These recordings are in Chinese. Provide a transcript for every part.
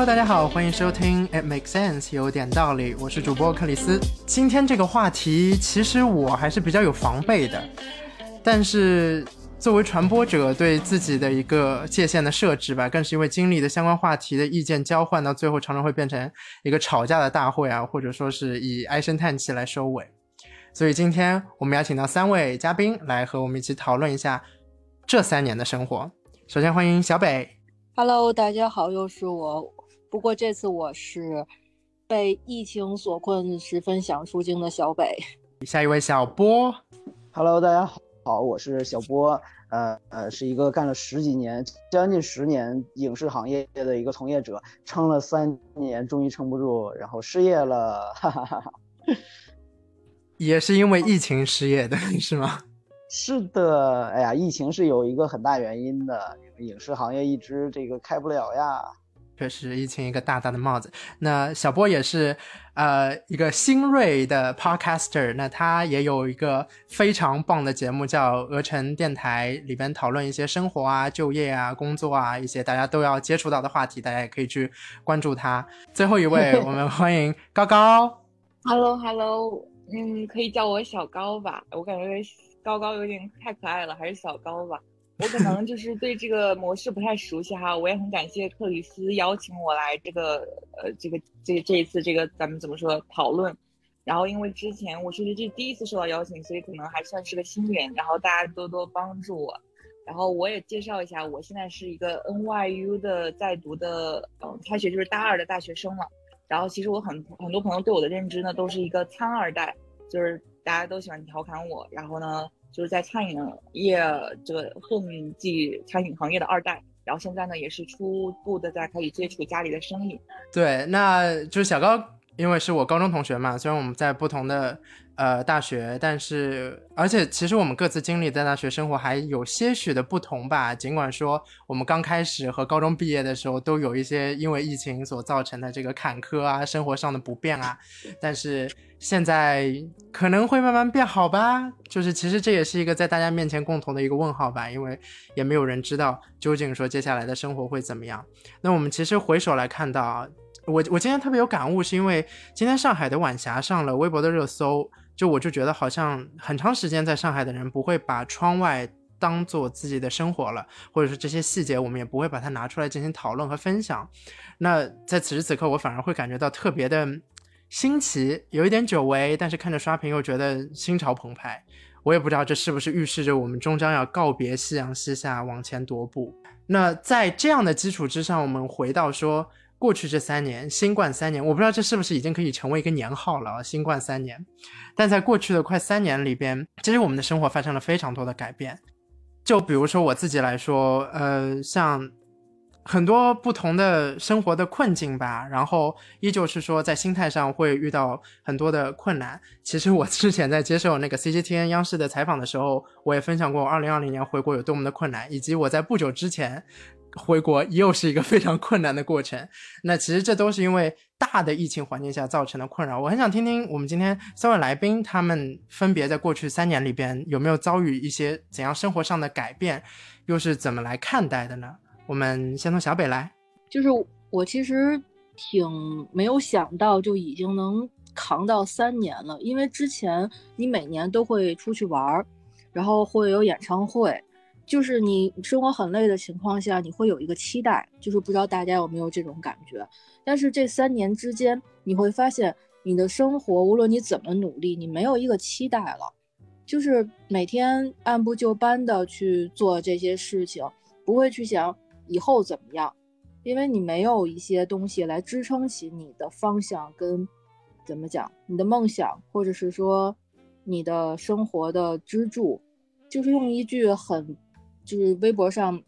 Hello，大家好，欢迎收听 It Makes Sense，有点道理。我是主播克里斯。今天这个话题，其实我还是比较有防备的。但是作为传播者，对自己的一个界限的设置吧，更是因为经历的相关话题的意见交换，到最后常常会变成一个吵架的大会啊，或者说是以唉声叹气来收尾。所以今天我们邀请到三位嘉宾来和我们一起讨论一下这三年的生活。首先欢迎小北。Hello，大家好，又是我。不过这次我是被疫情所困，十分想出京的小北。下一位小波。Hello，大家好，我是小波。呃呃，是一个干了十几年、将近十年影视行业的一个从业者，撑了三年，终于撑不住，然后失业了。哈哈哈哈。也是因为疫情失业的 是吗？是的，哎呀，疫情是有一个很大原因的。影视行业一直这个开不了呀，确实疫情一个大大的帽子。那小波也是呃一个新锐的 podcaster，那他也有一个非常棒的节目叫鹅城电台，里边讨论一些生活啊、就业啊、工作啊一些大家都要接触到的话题，大家也可以去关注他。最后一位，我们欢迎高高。Hello，Hello，嗯，可以叫我小高吧，我感觉高高有点太可爱了，还是小高吧。我可能就是对这个模式不太熟悉哈，我也很感谢克里斯邀请我来这个呃这个这这一次这个咱们怎么说讨论，然后因为之前我是这第一次受到邀请，所以可能还算是个新人，然后大家多多帮助我，然后我也介绍一下，我现在是一个 NYU 的在读的，嗯，开学就是大二的大学生了，然后其实我很很多朋友对我的认知呢都是一个苍二代，就是大家都喜欢调侃我，然后呢。就是在餐饮业这个混迹餐饮行业的二代，然后现在呢也是初步的在可以接触家里的生意。对，那就是小高，因为是我高中同学嘛，虽然我们在不同的。呃，大学，但是而且其实我们各自经历在大学生活还有些许的不同吧。尽管说我们刚开始和高中毕业的时候都有一些因为疫情所造成的这个坎坷啊，生活上的不便啊，但是现在可能会慢慢变好吧。就是其实这也是一个在大家面前共同的一个问号吧，因为也没有人知道究竟说接下来的生活会怎么样。那我们其实回首来看到，我我今天特别有感悟，是因为今天上海的晚霞上了微博的热搜。就我就觉得好像很长时间在上海的人不会把窗外当做自己的生活了，或者说这些细节我们也不会把它拿出来进行讨论和分享。那在此时此刻，我反而会感觉到特别的新奇，有一点久违，但是看着刷屏又觉得心潮澎湃。我也不知道这是不是预示着我们终将要告别夕阳西下，往前踱步。那在这样的基础之上，我们回到说。过去这三年，新冠三年，我不知道这是不是已经可以成为一个年号了。新冠三年，但在过去的快三年里边，其实我们的生活发生了非常多的改变。就比如说我自己来说，呃，像很多不同的生活的困境吧，然后依旧是说在心态上会遇到很多的困难。其实我之前在接受那个 CCTN 央视的采访的时候，我也分享过二零二零年回国有多么的困难，以及我在不久之前。回国又是一个非常困难的过程，那其实这都是因为大的疫情环境下造成的困扰。我很想听听我们今天三位来宾，他们分别在过去三年里边有没有遭遇一些怎样生活上的改变，又是怎么来看待的呢？我们先从小北来，就是我其实挺没有想到就已经能扛到三年了，因为之前你每年都会出去玩儿，然后会有演唱会。就是你生活很累的情况下，你会有一个期待，就是不知道大家有没有这种感觉。但是这三年之间，你会发现你的生活，无论你怎么努力，你没有一个期待了，就是每天按部就班的去做这些事情，不会去想以后怎么样，因为你没有一些东西来支撑起你的方向跟怎么讲你的梦想，或者是说你的生活的支柱，就是用一句很。就是微博上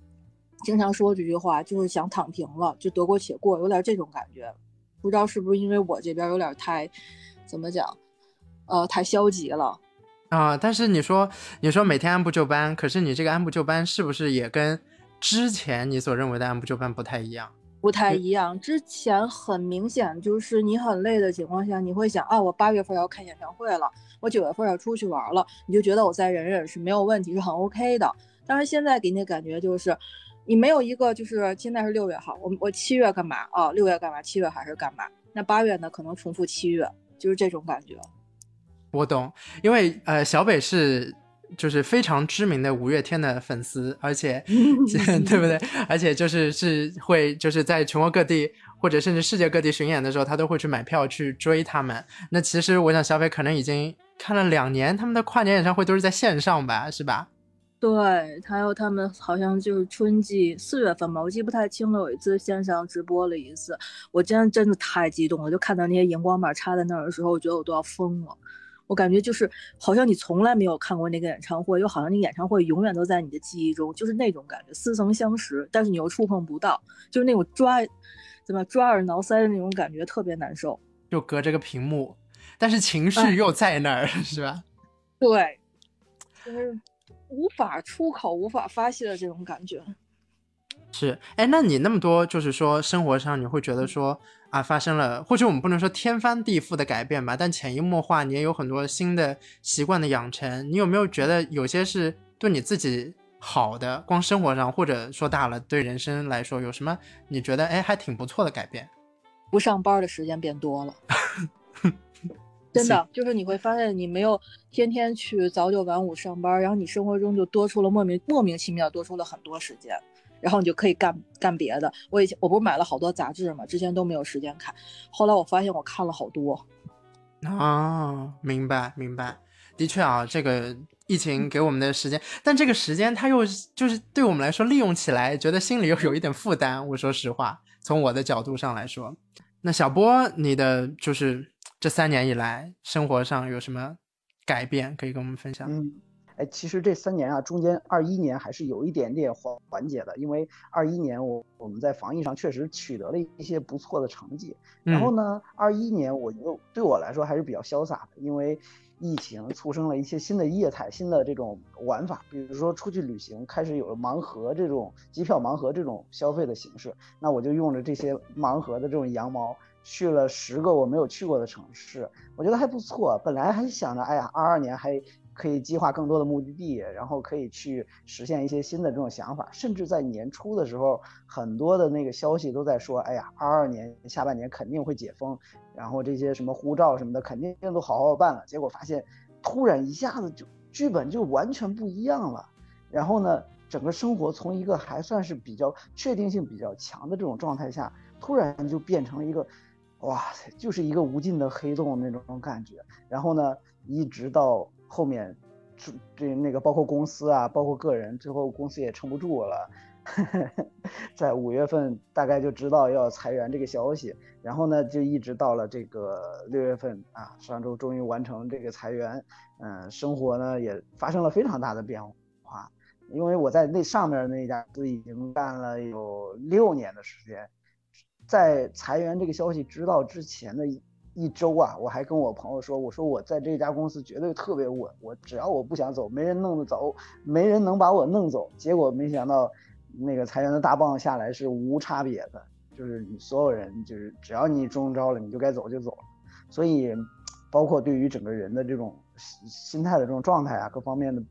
经常说这句话，就是想躺平了，就得过且过，有点这种感觉。不知道是不是因为我这边有点太怎么讲，呃，太消极了啊。但是你说，你说每天按部就班，可是你这个按部就班是不是也跟之前你所认为的按部就班不太一样？不太一样。之前很明显就是你很累的情况下，你会想啊，我八月份要看演唱会了，我九月份要出去玩了，你就觉得我再忍忍是没有问题，是很 OK 的。但是现在给你的感觉就是，你没有一个就是现在是六月哈，我我七月干嘛啊？六月干嘛？七月还是干嘛？那八月呢？可能重复七月，就是这种感觉。我懂，因为呃，小北是就是非常知名的五月天的粉丝，而且 对不对？而且就是是会就是在全国各地或者甚至世界各地巡演的时候，他都会去买票去追他们。那其实我想，小北可能已经看了两年他们的跨年演唱会都是在线上吧，是吧？对，还有他们好像就是春季四月份吧，我记不太清了。有一次线上直播了一次，我真真的太激动了，就看到那些荧光棒插在那儿的时候，我觉得我都要疯了。我感觉就是好像你从来没有看过那个演唱会，又好像那个演唱会永远都在你的记忆中，就是那种感觉，似曾相识，但是你又触碰不到，就是那种抓怎么抓耳挠腮的那种感觉，特别难受。就隔着个屏幕，但是情绪又在那儿，是吧？对，就是。无法出口、无法发泄的这种感觉，是哎，那你那么多，就是说生活上你会觉得说啊，发生了，或许我们不能说天翻地覆的改变吧，但潜移默化，你也有很多新的习惯的养成。你有没有觉得有些是对你自己好的？光生活上，或者说大了，对人生来说，有什么你觉得哎还挺不错的改变？不上班的时间变多了。真的就是你会发现，你没有天天去早九晚五上班，然后你生活中就多出了莫名莫名其妙多出了很多时间，然后你就可以干干别的。我以前我不是买了好多杂志嘛，之前都没有时间看，后来我发现我看了好多。啊，明白明白，的确啊，这个疫情给我们的时间，但这个时间它又就是对我们来说利用起来，觉得心里又有一点负担。我说实话，从我的角度上来说，那小波你的就是。这三年以来，生活上有什么改变可以跟我们分享？嗯，哎，其实这三年啊，中间二一年还是有一点点缓缓解的，因为二一年我我们在防疫上确实取得了一些不错的成绩。然后呢，二一年我又对我来说还是比较潇洒的，因为疫情促生了一些新的业态、新的这种玩法，比如说出去旅行开始有了盲盒这种机票盲盒这种消费的形式，那我就用着这些盲盒的这种羊毛。去了十个我没有去过的城市，我觉得还不错。本来还想着，哎呀，二二年还可以计划更多的目的地，然后可以去实现一些新的这种想法。甚至在年初的时候，很多的那个消息都在说，哎呀，二二年下半年肯定会解封，然后这些什么护照什么的肯定都好好办了。结果发现，突然一下子就剧本就完全不一样了。然后呢，整个生活从一个还算是比较确定性比较强的这种状态下，突然就变成了一个。哇塞，就是一个无尽的黑洞那种感觉。然后呢，一直到后面，这那个包括公司啊，包括个人，最后公司也撑不住了，在五月份大概就知道要裁员这个消息。然后呢，就一直到了这个六月份啊，上周终于完成这个裁员。嗯，生活呢也发生了非常大的变化，因为我在那上面那家都已经干了有六年的时间。在裁员这个消息知道之前的一周啊，我还跟我朋友说，我说我在这家公司绝对特别稳，我只要我不想走，没人弄得走，没人能把我弄走。结果没想到，那个裁员的大棒下来是无差别的，就是所有人，就是只要你中招了，你就该走就走了。所以，包括对于整个人的这种心态的这种状态啊，各方面的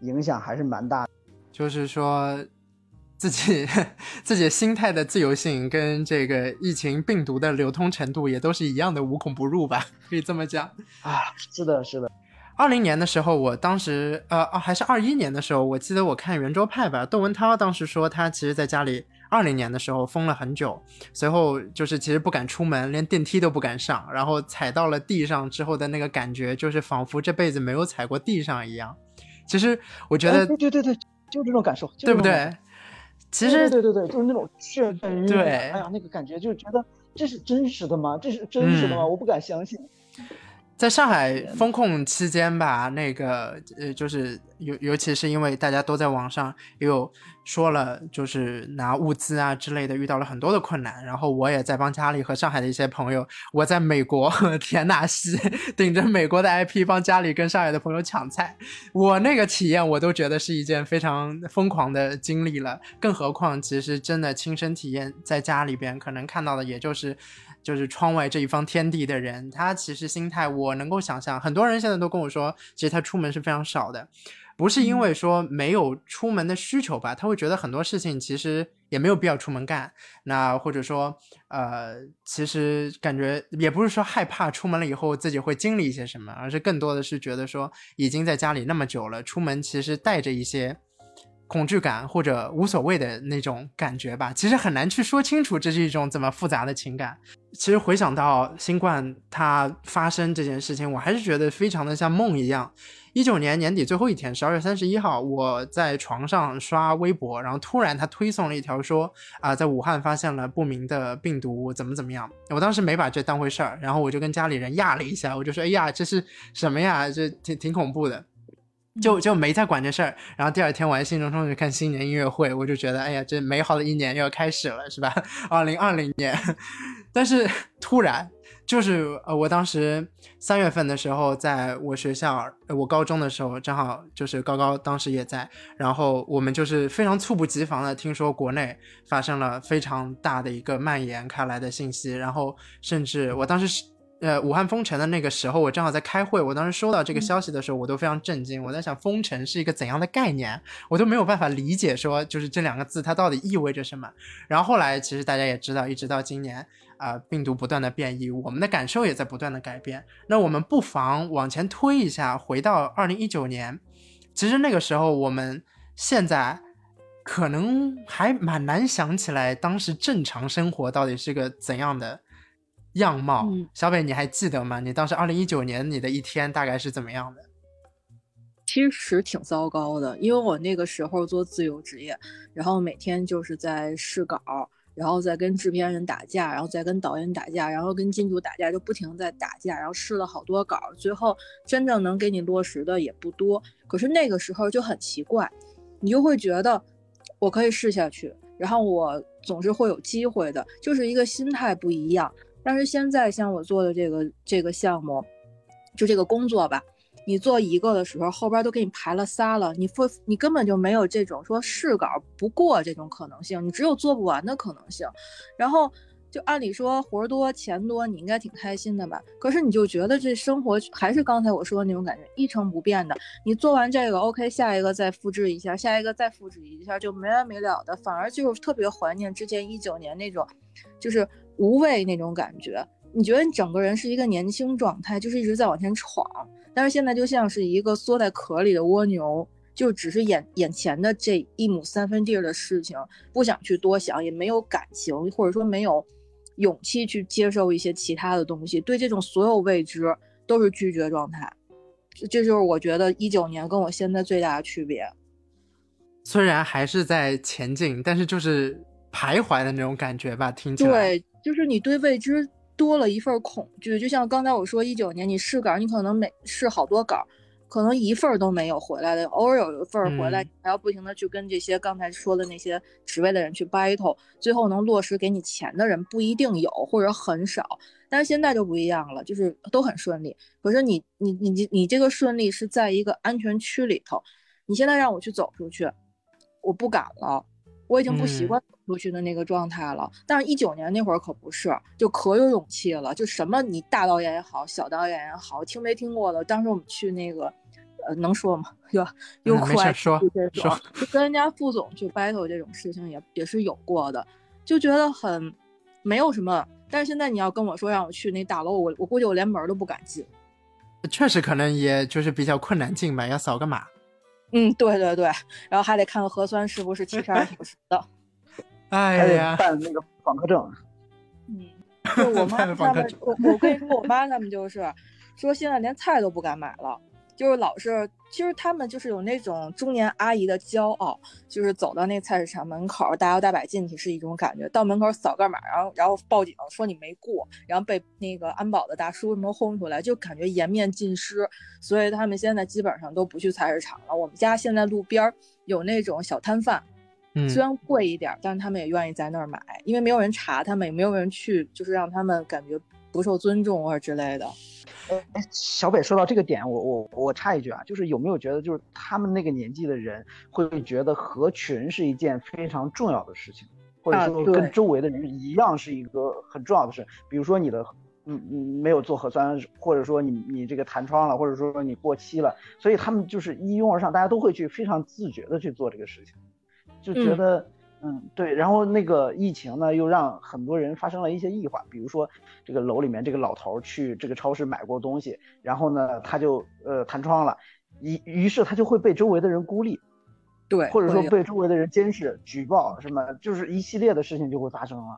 影响还是蛮大。就是说。自己 自己心态的自由性跟这个疫情病毒的流通程度也都是一样的无孔不入吧，可以这么讲啊。是的，是的。二零年的时候，我当时呃哦还是二一年的时候，我记得我看圆桌派吧，窦文涛当时说他其实在家里二零年的时候封了很久，随后就是其实不敢出门，连电梯都不敢上，然后踩到了地上之后的那个感觉，就是仿佛这辈子没有踩过地上一样。其实我觉得，对对对，就这种感受，对不对？其实对对对，就是那种确认，对，哎呀，那个感觉就觉得这是真实的吗？这是真实的吗？我不敢相信。在上海封控期间吧，那个呃，就是尤尤其是因为大家都在网上也有说了，就是拿物资啊之类的，遇到了很多的困难。然后我也在帮家里和上海的一些朋友，我在美国 田纳西顶着美国的 IP 帮家里跟上海的朋友抢菜，我那个体验我都觉得是一件非常疯狂的经历了。更何况，其实真的亲身体验在家里边，可能看到的也就是。就是窗外这一方天地的人，他其实心态我能够想象。很多人现在都跟我说，其实他出门是非常少的。不是因为说没有出门的需求吧，他会觉得很多事情其实也没有必要出门干。那或者说，呃，其实感觉也不是说害怕出门了以后自己会经历一些什么，而是更多的是觉得说已经在家里那么久了，出门其实带着一些。恐惧感或者无所谓的那种感觉吧，其实很难去说清楚这是一种怎么复杂的情感。其实回想到新冠它发生这件事情，我还是觉得非常的像梦一样。一九年年底最后一天，十二月三十一号，我在床上刷微博，然后突然他推送了一条说啊，在武汉发现了不明的病毒，怎么怎么样。我当时没把这当回事儿，然后我就跟家里人压了一下，我就说，哎呀，这是什么呀？这挺挺恐怖的。就就没再管这事儿，然后第二天我还兴冲冲去看新年音乐会，我就觉得，哎呀，这美好的一年又要开始了，是吧？二零二零年，但是突然，就是呃，我当时三月份的时候，在我学校，我高中的时候，正好就是高高当时也在，然后我们就是非常猝不及防的听说国内发生了非常大的一个蔓延开来的信息，然后甚至我当时是。呃，武汉封城的那个时候，我正好在开会。我当时收到这个消息的时候，我都非常震惊。我在想，封城是一个怎样的概念？我都没有办法理解，说就是这两个字它到底意味着什么。然后后来，其实大家也知道，一直到今年啊，病毒不断的变异，我们的感受也在不断的改变。那我们不妨往前推一下，回到二零一九年。其实那个时候，我们现在可能还蛮难想起来，当时正常生活到底是个怎样的。样貌，小北，你还记得吗？你当时二零一九年你的一天大概是怎么样的？其实挺糟糕的，因为我那个时候做自由职业，然后每天就是在试稿，然后再跟制片人打架，然后再跟导演打架，然后跟金主打架，就不停在打架，然后试了好多稿，最后真正能给你落实的也不多。可是那个时候就很奇怪，你就会觉得我可以试下去，然后我总是会有机会的，就是一个心态不一样。但是现在像我做的这个这个项目，就这个工作吧，你做一个的时候，后边都给你排了仨了，你不你根本就没有这种说试稿不过这种可能性，你只有做不完的可能性。然后就按理说活多钱多，你应该挺开心的吧？可是你就觉得这生活还是刚才我说的那种感觉，一成不变的。你做完这个，OK，下一个再复制一下，下一个再复制一下，就没完没了的。反而就是特别怀念之前一九年那种，就是。无畏那种感觉，你觉得你整个人是一个年轻状态，就是一直在往前闯，但是现在就像是一个缩在壳里的蜗牛，就只是眼眼前的这一亩三分地的事情，不想去多想，也没有感情，或者说没有勇气去接受一些其他的东西，对这种所有未知都是拒绝状态，这就是我觉得一九年跟我现在最大的区别。虽然还是在前进，但是就是徘徊的那种感觉吧，听起来。对。就是你对未知多了一份恐惧，就像刚才我说，一九年你试稿，你可能每试好多稿，可能一份都没有回来的，偶尔有一份回来，还要不停的去跟这些刚才说的那些职位的人去 battle，最后能落实给你钱的人不一定有，或者很少。但是现在就不一样了，就是都很顺利。可是你你你你你这个顺利是在一个安全区里头，你现在让我去走出去，我不敢了。我已经不习惯出去的那个状态了，但是，一九年那会儿可不是，就可有勇气了。就什么你大导演也好，小导演也好，听没听过的？当时我们去那个，呃，能说吗？又又快说说，跟人家副总去 battle 这种事情也也是有过的，就觉得很没有什么。但是现在你要跟我说让我去那大楼，我我估计我连门都不敢进。确实，可能也就是比较困难进吧，要扫个码。嗯，对对对，然后还得看个核酸是不是七十二小时的，哎呀，办那个访客证。嗯，就我妈 他们，我我跟你说，我妈他们就是说现在连菜都不敢买了。就是老是，其实他们就是有那种中年阿姨的骄傲，就是走到那菜市场门口，大摇大摆进去是一种感觉，到门口扫个码，然后然后报警说你没过，然后被那个安保的大叔什么轰出来，就感觉颜面尽失。所以他们现在基本上都不去菜市场了。我们家现在路边有那种小摊贩，虽然贵一点，但是他们也愿意在那儿买，因为没有人查他们，也没有人去，就是让他们感觉不受尊重或者之类的。哎哎，小北说到这个点，我我我插一句啊，就是有没有觉得，就是他们那个年纪的人会觉得合群是一件非常重要的事情，或者说跟周围的人一样是一个很重要的事。比如说你的嗯嗯没有做核酸，或者说你你这个弹窗了，或者说你过期了，所以他们就是一拥而上，大家都会去非常自觉的去做这个事情，就觉得嗯对，然后那个疫情呢又让很多人发生了一些异化，比如说这个楼里面这个老头去这个超市买过东西，然后呢他就呃弹窗了，于于是他就会被周围的人孤立。对，或者说被周围的人监视、举报什么，就是一系列的事情就会发生了，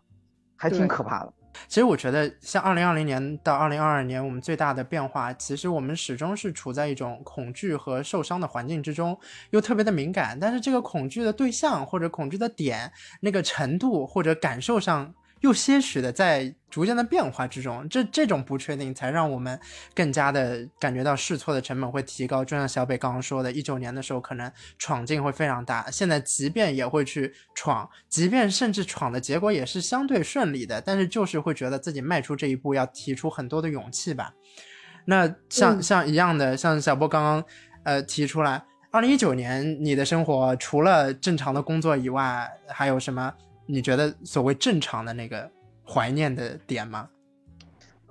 还挺可怕的。其实我觉得，像二零二零年到二零二二年，我们最大的变化，其实我们始终是处在一种恐惧和受伤的环境之中，又特别的敏感。但是这个恐惧的对象或者恐惧的点，那个程度或者感受上，又些许的在逐渐的变化之中。这这种不确定，才让我们更加的感觉到试错的成本会提高。就像小北刚刚说的，一九年的时候可能闯劲会非常大，现在即便也会去闯，即便甚至闯的结果也是相对顺利的，但是就是会觉得自己迈出这一步要提出很多的勇气吧。那像、嗯像一样的，像小波刚刚呃提出来，二零一九年你的生活除了正常的工作以外，还有什么你觉得所谓正常的那个怀念的点吗？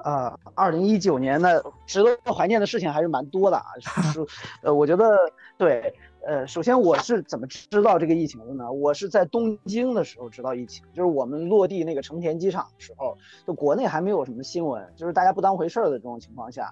呃，二零一九年呢，值得怀念的事情还是蛮多的啊。是，呃，我觉得对，呃，首先我是怎么知道这个疫情的呢？我是在东京的时候知道疫情，就是我们落地那个成田机场的时候，就国内还没有什么新闻，就是大家不当回事儿的这种情况下，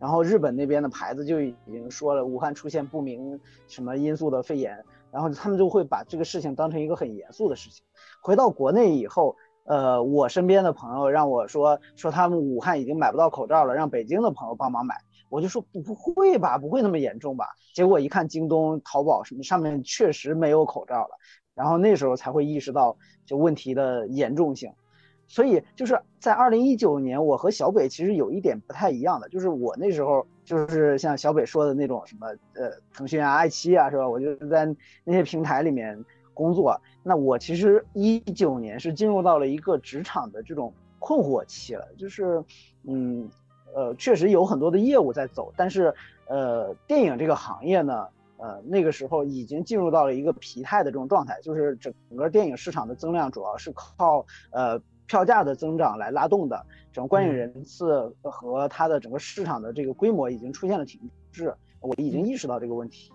然后日本那边的牌子就已经说了武汉出现不明什么因素的肺炎，然后他们就会把这个事情当成一个很严肃的事情。回到国内以后，呃，我身边的朋友让我说说他们武汉已经买不到口罩了，让北京的朋友帮忙买。我就说不会吧，不会那么严重吧？结果一看京东、淘宝什么上面确实没有口罩了，然后那时候才会意识到就问题的严重性。所以就是在二零一九年，我和小北其实有一点不太一样的，就是我那时候就是像小北说的那种什么呃腾讯啊、爱奇艺啊，是吧？我就在那些平台里面工作。那我其实一九年是进入到了一个职场的这种困惑期了，就是嗯呃确实有很多的业务在走，但是呃电影这个行业呢。呃，那个时候已经进入到了一个疲态的这种状态，就是整个电影市场的增量主要是靠呃票价的增长来拉动的，整个观影人次和它的整个市场的这个规模已经出现了停滞，我已经意识到这个问题。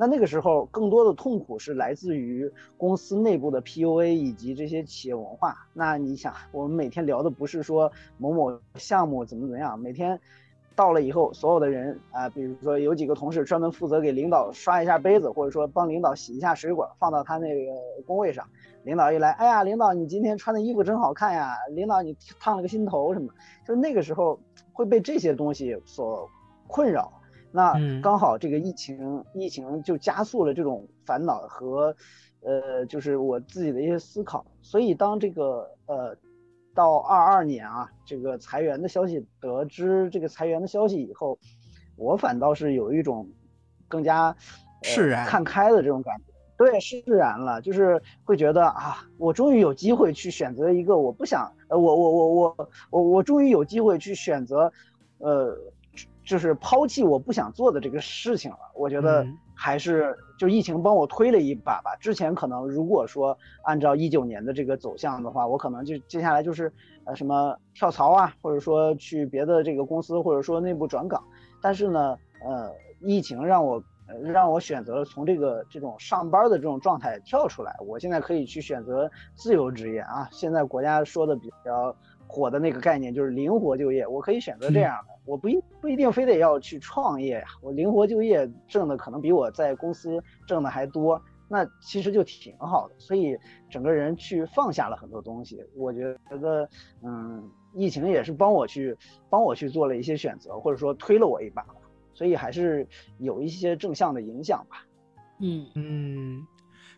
那那个时候更多的痛苦是来自于公司内部的 PUA 以及这些企业文化。那你想，我们每天聊的不是说某某项目怎么怎么样，每天。到了以后，所有的人啊，比如说有几个同事专门负责给领导刷一下杯子，或者说帮领导洗一下水果，放到他那个工位上。领导一来，哎呀，领导你今天穿的衣服真好看呀！领导你烫了个新头什么？就那个时候会被这些东西所困扰。那刚好这个疫情，疫情就加速了这种烦恼和，呃，就是我自己的一些思考。所以当这个呃。到二二年啊，这个裁员的消息得知这个裁员的消息以后，我反倒是有一种更加释然、看开的这种感觉。对，释然了，就是会觉得啊，我终于有机会去选择一个我不想，呃，我我我我我我终于有机会去选择，呃，就是抛弃我不想做的这个事情了。我觉得还是就疫情帮我推了一把吧。之前可能如果说按照一九年的这个走向的话，我可能就接下来就是呃什么跳槽啊，或者说去别的这个公司，或者说内部转岗。但是呢，呃，疫情让我让我选择了从这个这种上班的这种状态跳出来。我现在可以去选择自由职业啊。现在国家说的比较火的那个概念就是灵活就业，我可以选择这样的。我不一不一定非得要去创业呀，我灵活就业挣的可能比我在公司挣的还多，那其实就挺好的。所以整个人去放下了很多东西，我觉得，嗯，疫情也是帮我去帮我去做了一些选择，或者说推了我一把，所以还是有一些正向的影响吧。嗯嗯，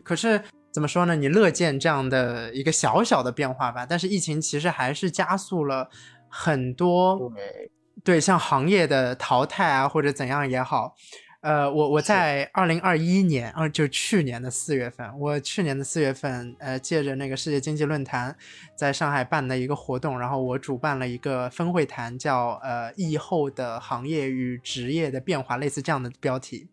可是怎么说呢？你乐见这样的一个小小的变化吧，但是疫情其实还是加速了很多。对。对，像行业的淘汰啊，或者怎样也好，呃，我我在二零二一年，啊，就去年的四月份，我去年的四月份，呃，借着那个世界经济论坛在上海办的一个活动，然后我主办了一个分会谈，叫呃疫后的行业与职业的变化，类似这样的标题。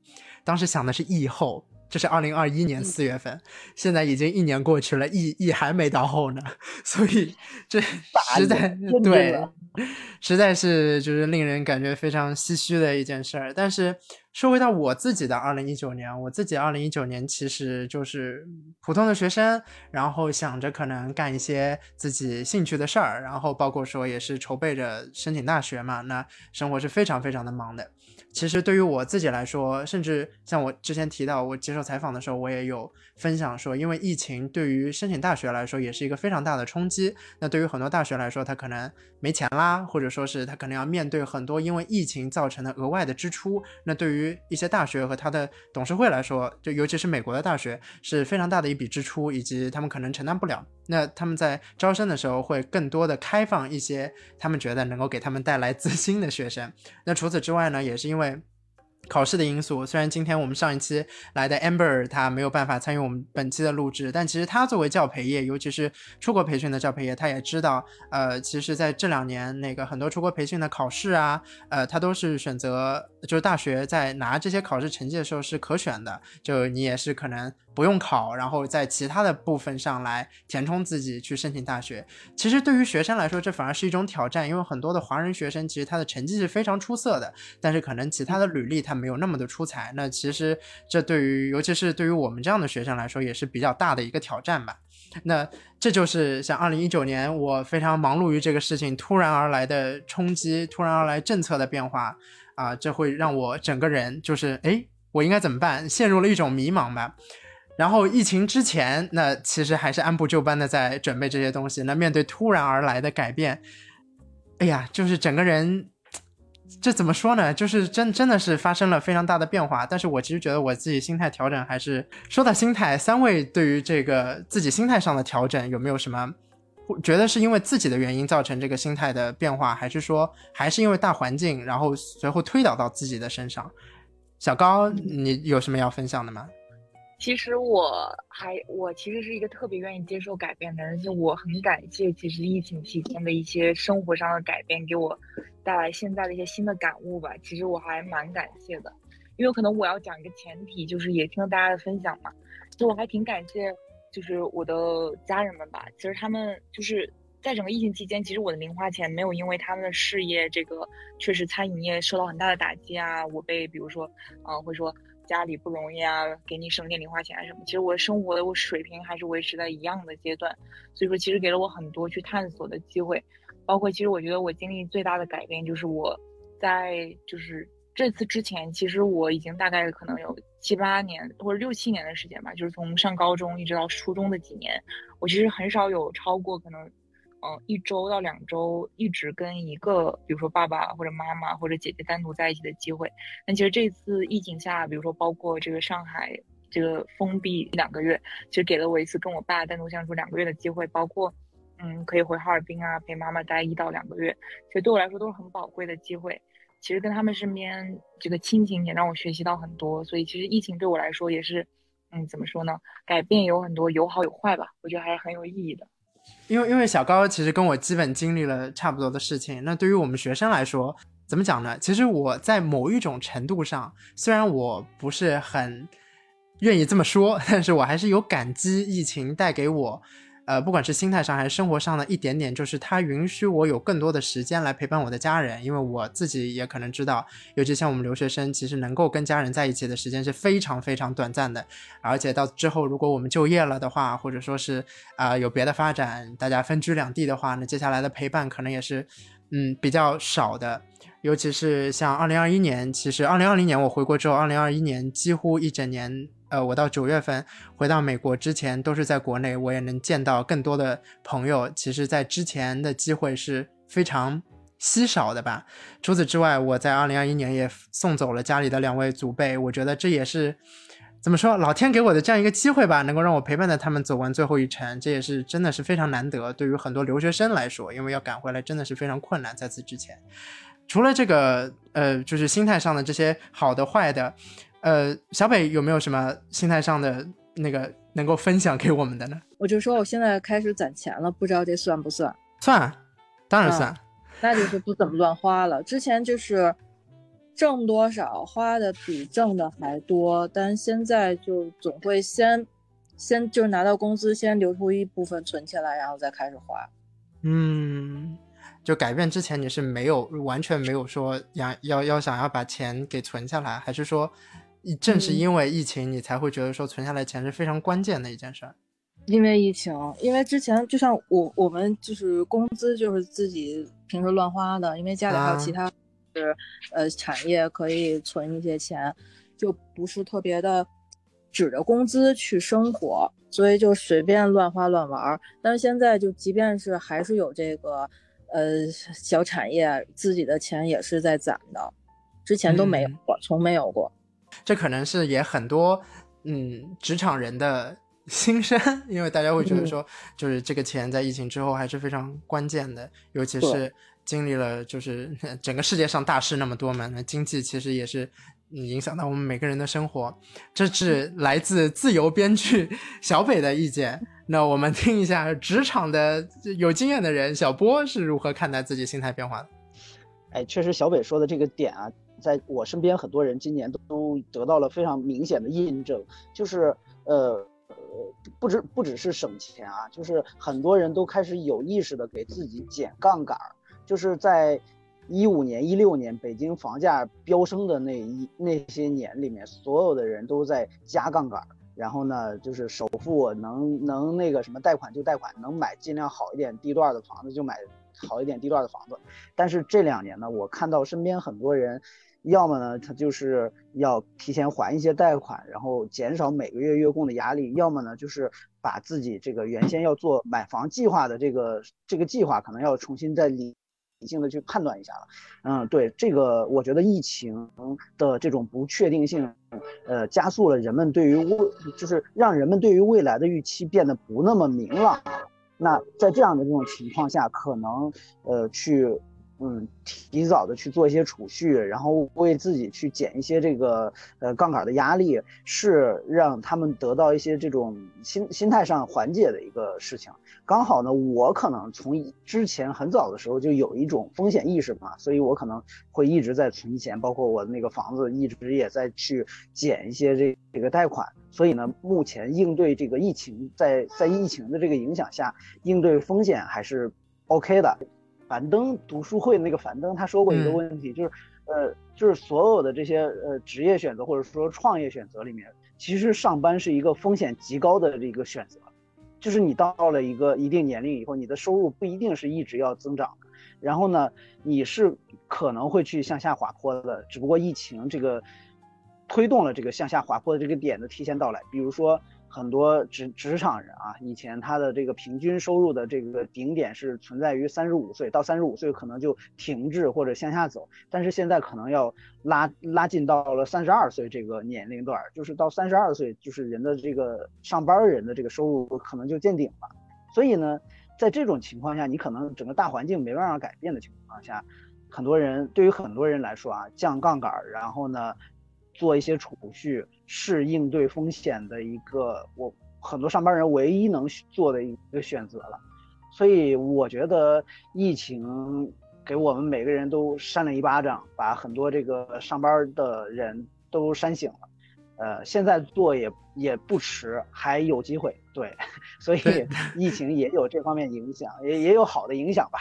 当时想的是疫后，这是二零二一年四月份，现在已经一年过去了，疫疫还没到后呢，所以这实在对，实在是就是令人感觉非常唏嘘的一件事儿。但是说回到我自己的二零一九年，我自己二零一九年其实就是普通的学生，然后想着可能干一些自己兴趣的事儿，然后包括说也是筹备着申请大学嘛，那生活是非常非常的忙的。其实对于我自己来说，甚至像我之前提到，我接受采访的时候，我也有分享说，因为疫情对于申请大学来说也是一个非常大的冲击。那对于很多大学来说，它可能没钱啦，或者说是他可能要面对很多因为疫情造成的额外的支出。那对于一些大学和他的董事会来说，就尤其是美国的大学，是非常大的一笔支出，以及他们可能承担不了。那他们在招生的时候会更多的开放一些他们觉得能够给他们带来资金的学生。那除此之外呢，也是因为。考试的因素，虽然今天我们上一期来的 Amber 他没有办法参与我们本期的录制，但其实他作为教培业，尤其是出国培训的教培业，他也知道，呃，其实在这两年那个很多出国培训的考试啊，呃，他都是选择，就是大学在拿这些考试成绩的时候是可选的，就你也是可能。不用考，然后在其他的部分上来填充自己去申请大学。其实对于学生来说，这反而是一种挑战，因为很多的华人学生其实他的成绩是非常出色的，但是可能其他的履历他没有那么的出彩。那其实这对于尤其是对于我们这样的学生来说，也是比较大的一个挑战吧。那这就是像二零一九年我非常忙碌于这个事情突然而来的冲击，突然而来政策的变化啊，这会让我整个人就是哎，我应该怎么办？陷入了一种迷茫吧。然后疫情之前，那其实还是按部就班的在准备这些东西。那面对突然而来的改变，哎呀，就是整个人，这怎么说呢？就是真真的是发生了非常大的变化。但是我其实觉得我自己心态调整还是说到心态，三位对于这个自己心态上的调整有没有什么？觉得是因为自己的原因造成这个心态的变化，还是说还是因为大环境，然后随后推导到自己的身上？小高，你有什么要分享的吗？其实我还我其实是一个特别愿意接受改变的人，而且我很感谢其实疫情期间的一些生活上的改变给我带来现在的一些新的感悟吧。其实我还蛮感谢的，因为可能我要讲一个前提，就是也听了大家的分享嘛，就我还挺感谢，就是我的家人们吧。其实他们就是在整个疫情期间，其实我的零花钱没有因为他们的事业这个确实餐饮业受到很大的打击啊，我被比如说，嗯，会说。家里不容易啊，给你省点零花钱什么。其实我生活的我水平还是维持在一样的阶段，所以说其实给了我很多去探索的机会。包括其实我觉得我经历最大的改变就是我在就是这次之前，其实我已经大概可能有七八年或者六七年的时间吧，就是从上高中一直到初中的几年，我其实很少有超过可能。嗯，一周到两周一直跟一个，比如说爸爸或者妈妈或者姐姐单独在一起的机会。但其实这次疫情下，比如说包括这个上海这个封闭两个月，其实给了我一次跟我爸单独相处两个月的机会。包括，嗯，可以回哈尔滨啊，陪妈妈待一到两个月，其实对我来说都是很宝贵的机会。其实跟他们身边这个亲情也让我学习到很多。所以其实疫情对我来说也是，嗯，怎么说呢？改变有很多，有好有坏吧。我觉得还是很有意义的。因为因为小高其实跟我基本经历了差不多的事情，那对于我们学生来说，怎么讲呢？其实我在某一种程度上，虽然我不是很愿意这么说，但是我还是有感激疫情带给我。呃，不管是心态上还是生活上的一点点，就是它允许我有更多的时间来陪伴我的家人，因为我自己也可能知道，尤其像我们留学生，其实能够跟家人在一起的时间是非常非常短暂的，而且到之后如果我们就业了的话，或者说是啊有别的发展，大家分居两地的话，那接下来的陪伴可能也是嗯比较少的，尤其是像二零二一年，其实二零二零年我回国之后，二零二一年几乎一整年。呃，我到九月份回到美国之前都是在国内，我也能见到更多的朋友。其实，在之前的机会是非常稀少的吧。除此之外，我在二零二一年也送走了家里的两位祖辈，我觉得这也是怎么说，老天给我的这样一个机会吧，能够让我陪伴着他们走完最后一程，这也是真的是非常难得。对于很多留学生来说，因为要赶回来真的是非常困难。在此之前，除了这个，呃，就是心态上的这些好的、坏的。呃，小北有没有什么心态上的那个能够分享给我们的呢？我就说我现在开始攒钱了，不知道这算不算？算，当然算。那就是不怎么乱花了。之前就是挣多少花的比挣的还多，但现在就总会先先就是拿到工资，先留出一部分存起来，然后再开始花。嗯，就改变之前你是没有完全没有说要要要想要把钱给存下来，还是说正是因为疫情你才会觉得说存下来钱是非常关键的一件事儿？因为疫情，因为之前就像我我们就是工资就是自己平时乱花的，因为家里还有其他是呃产业可以存一些钱，就不是特别的指着工资去生活，所以就随便乱花乱玩。但是现在就即便是还是有这个呃小产业，自己的钱也是在攒的，之前都没有过，从没有过。这可能是也很多嗯职场人的。心声，因为大家会觉得说，就是这个钱在疫情之后还是非常关键的，尤其是经历了就是 整个世界上大事那么多嘛，那经济其实也是影响到我们每个人的生活。这是来自自由编剧 小北的意见，那我们听一下职场的有经验的人小波是如何看待自己心态变化的。哎，确实小北说的这个点啊，在我身边很多人今年都得到了非常明显的印证，就是呃。不只不只是省钱啊，就是很多人都开始有意识的给自己减杠杆儿。就是在一五年、一六年北京房价飙升的那一那些年里面，所有的人都在加杠杆儿。然后呢，就是首付能能那个什么贷款就贷款，能买尽量好一点地段的房子就买好一点地段的房子。但是这两年呢，我看到身边很多人。要么呢，他就是要提前还一些贷款，然后减少每个月月供的压力；要么呢，就是把自己这个原先要做买房计划的这个这个计划，可能要重新再理理性的去判断一下了。嗯，对这个，我觉得疫情的这种不确定性，呃，加速了人们对于未，就是让人们对于未来的预期变得不那么明朗。那在这样的这种情况下，可能呃去。嗯，提早的去做一些储蓄，然后为自己去减一些这个呃杠杆的压力，是让他们得到一些这种心心态上缓解的一个事情。刚好呢，我可能从之前很早的时候就有一种风险意识嘛，所以我可能会一直在存钱，包括我的那个房子一直也在去减一些这这个贷款。所以呢，目前应对这个疫情，在在疫情的这个影响下，应对风险还是 OK 的。樊登读书会那个樊登他说过一个问题，就是，呃，就是所有的这些呃职业选择或者说创业选择里面，其实上班是一个风险极高的这个选择，就是你到了一个一定年龄以后，你的收入不一定是一直要增长的，然后呢，你是可能会去向下滑坡的，只不过疫情这个推动了这个向下滑坡的这个点的提前到来，比如说。很多职职场人啊，以前他的这个平均收入的这个顶点是存在于三十五岁，到三十五岁可能就停滞或者向下走，但是现在可能要拉拉近到了三十二岁这个年龄段，就是到三十二岁，就是人的这个上班人的这个收入可能就见顶了。所以呢，在这种情况下，你可能整个大环境没办法改变的情况下，很多人对于很多人来说啊，降杠杆，然后呢。做一些储蓄是应对风险的一个，我很多上班人唯一能做的一个选择了，所以我觉得疫情给我们每个人都扇了一巴掌，把很多这个上班的人都扇醒了，呃，现在做也也不迟，还有机会，对，所以疫情也有这方面影响，也也有好的影响吧。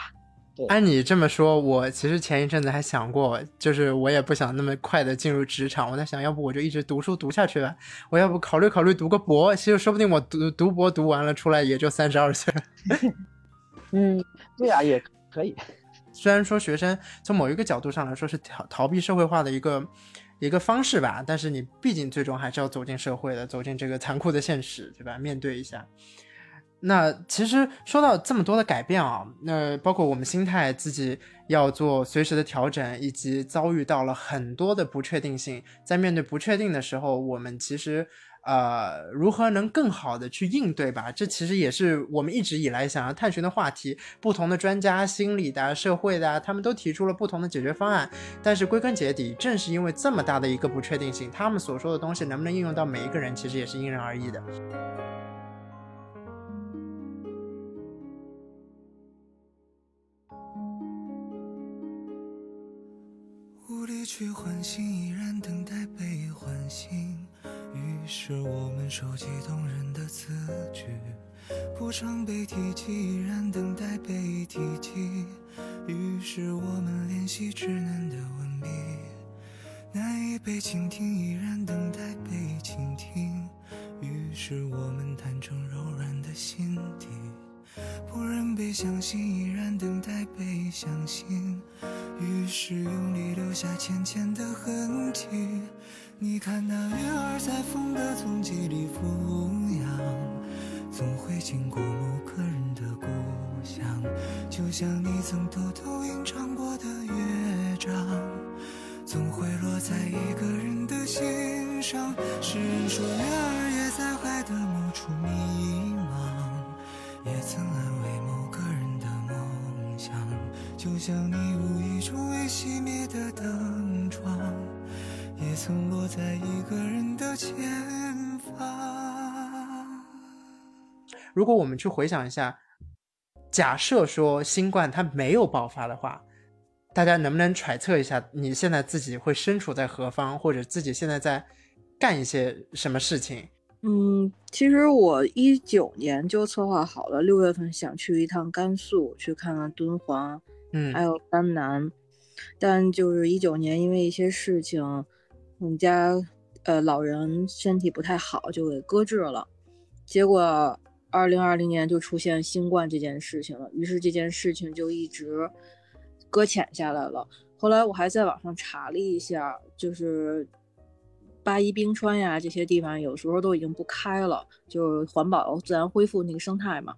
按你这么说，我其实前一阵子还想过，就是我也不想那么快的进入职场。我在想，要不我就一直读书读下去吧。我要不考虑考虑读个博，其实说不定我读读博读完了出来也就三十二岁了。嗯，对啊，也可以。虽然说学生从某一个角度上来说是逃逃避社会化的一个一个方式吧，但是你毕竟最终还是要走进社会的，走进这个残酷的现实，对吧？面对一下。那其实说到这么多的改变啊，那包括我们心态自己要做随时的调整，以及遭遇到了很多的不确定性，在面对不确定的时候，我们其实呃如何能更好的去应对吧？这其实也是我们一直以来想要探寻的话题。不同的专家、心理的、社会的，他们都提出了不同的解决方案。但是归根结底，正是因为这么大的一个不确定性，他们所说的东西能不能应用到每一个人，其实也是因人而异的。离去唤醒，依然等待被唤醒。于是我们收集动人的词句，不常被提起，依然等待被提及。于是我们练习稚嫩的文笔，难以被倾听，依然等待被倾听。于是我们坦诚柔软的心底，不忍被相信，依然等待被相信。于是用力留下浅浅的痕迹。你看那月儿在风的踪迹里俯仰，总会经过某个人的故乡，就像你曾偷偷吟唱过的乐章，总会落在一个人的心上。诗人说，月儿也在海的某处迷茫，也曾安慰某个人的梦想，就像你无意中未熄灭的灯窗。也曾落在一个人的前方。如果我们去回想一下，假设说新冠它没有爆发的话，大家能不能揣测一下，你现在自己会身处在何方，或者自己现在在干一些什么事情？嗯，其实我一九年就策划好了，六月份想去一趟甘肃，去看看敦煌，嗯，还有甘南，但就是一九年因为一些事情。我们家呃老人身体不太好，就给搁置了。结果二零二零年就出现新冠这件事情了，于是这件事情就一直搁浅下来了。后来我还在网上查了一下，就是八一冰川呀这些地方，有时候都已经不开了，就是环保自然恢复那个生态嘛。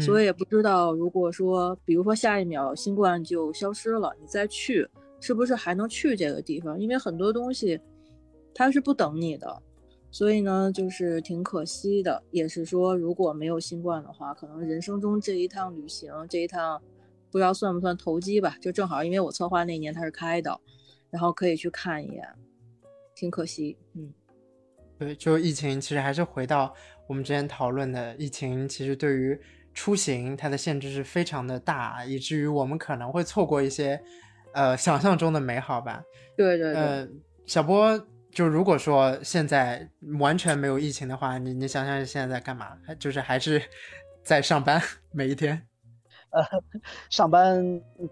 所以也不知道，如果说比如说下一秒新冠就消失了，你再去是不是还能去这个地方？因为很多东西。它是不等你的，所以呢，就是挺可惜的。也是说，如果没有新冠的话，可能人生中这一趟旅行，这一趟不知道算不算投机吧？就正好，因为我策划那年它是开的，然后可以去看一眼，挺可惜。嗯，对，就疫情，其实还是回到我们之前讨论的，疫情其实对于出行它的限制是非常的大，以至于我们可能会错过一些呃想象中的美好吧。对对对，呃，小波。就如果说现在完全没有疫情的话，你你想想现在在干嘛？就是还是在上班每一天。呃，上班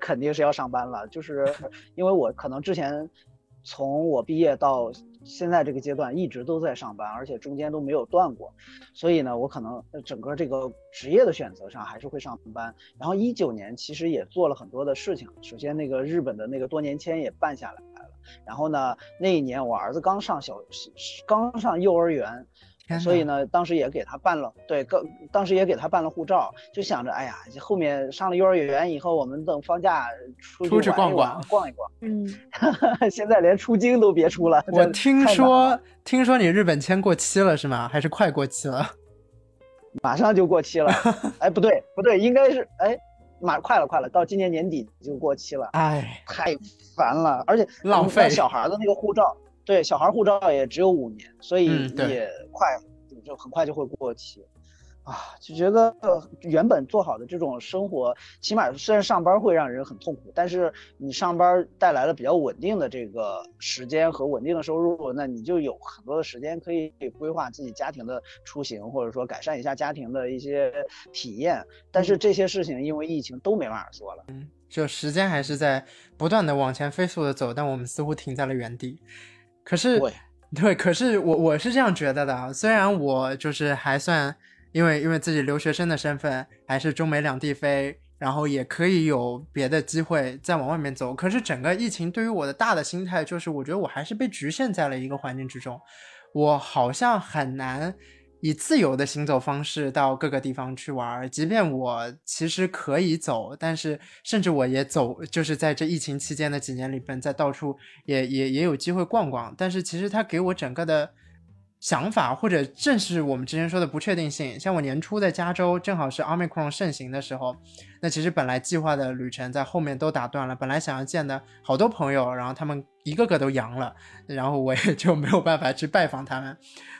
肯定是要上班了，就是因为我可能之前从我毕业到现在这个阶段一直都在上班，而且中间都没有断过，所以呢，我可能整个这个职业的选择上还是会上班。然后一九年其实也做了很多的事情，首先那个日本的那个多年签也办下来了。然后呢，那一年我儿子刚上小，刚上幼儿园，所以呢，当时也给他办了，对，刚当时也给他办了护照，就想着，哎呀，后面上了幼儿园以后，我们等放假出去逛逛，逛一逛。嗯，现在连出京都别出了。我听说，听说你日本签过期了是吗？还是快过期了？马上就过期了。哎，不对，不对，应该是，哎。马快了，快了，到今年年底就过期了，哎，太烦了，而且浪费。小孩的那个护照，对，小孩护照也只有五年，所以也快，就很快就会过期。啊，就觉得原本做好的这种生活，起码虽然上班会让人很痛苦，但是你上班带来了比较稳定的这个时间和稳定的收入，那你就有很多的时间可以规划自己家庭的出行，或者说改善一下家庭的一些体验。但是这些事情因为疫情都没办法做了，嗯，就时间还是在不断的往前飞速的走，但我们似乎停在了原地。可是，对，可是我我是这样觉得的，虽然我就是还算。因为因为自己留学生的身份，还是中美两地飞，然后也可以有别的机会再往外面走。可是整个疫情对于我的大的心态，就是我觉得我还是被局限在了一个环境之中，我好像很难以自由的行走方式到各个地方去玩。即便我其实可以走，但是甚至我也走，就是在这疫情期间的几年里边，在到处也也也有机会逛逛。但是其实它给我整个的。想法或者正是我们之前说的不确定性，像我年初在加州，正好是 Omicron 盛行的时候，那其实本来计划的旅程在后面都打断了。本来想要见的好多朋友，然后他们一个个都阳了，然后我也 就没有办法去拜访他们。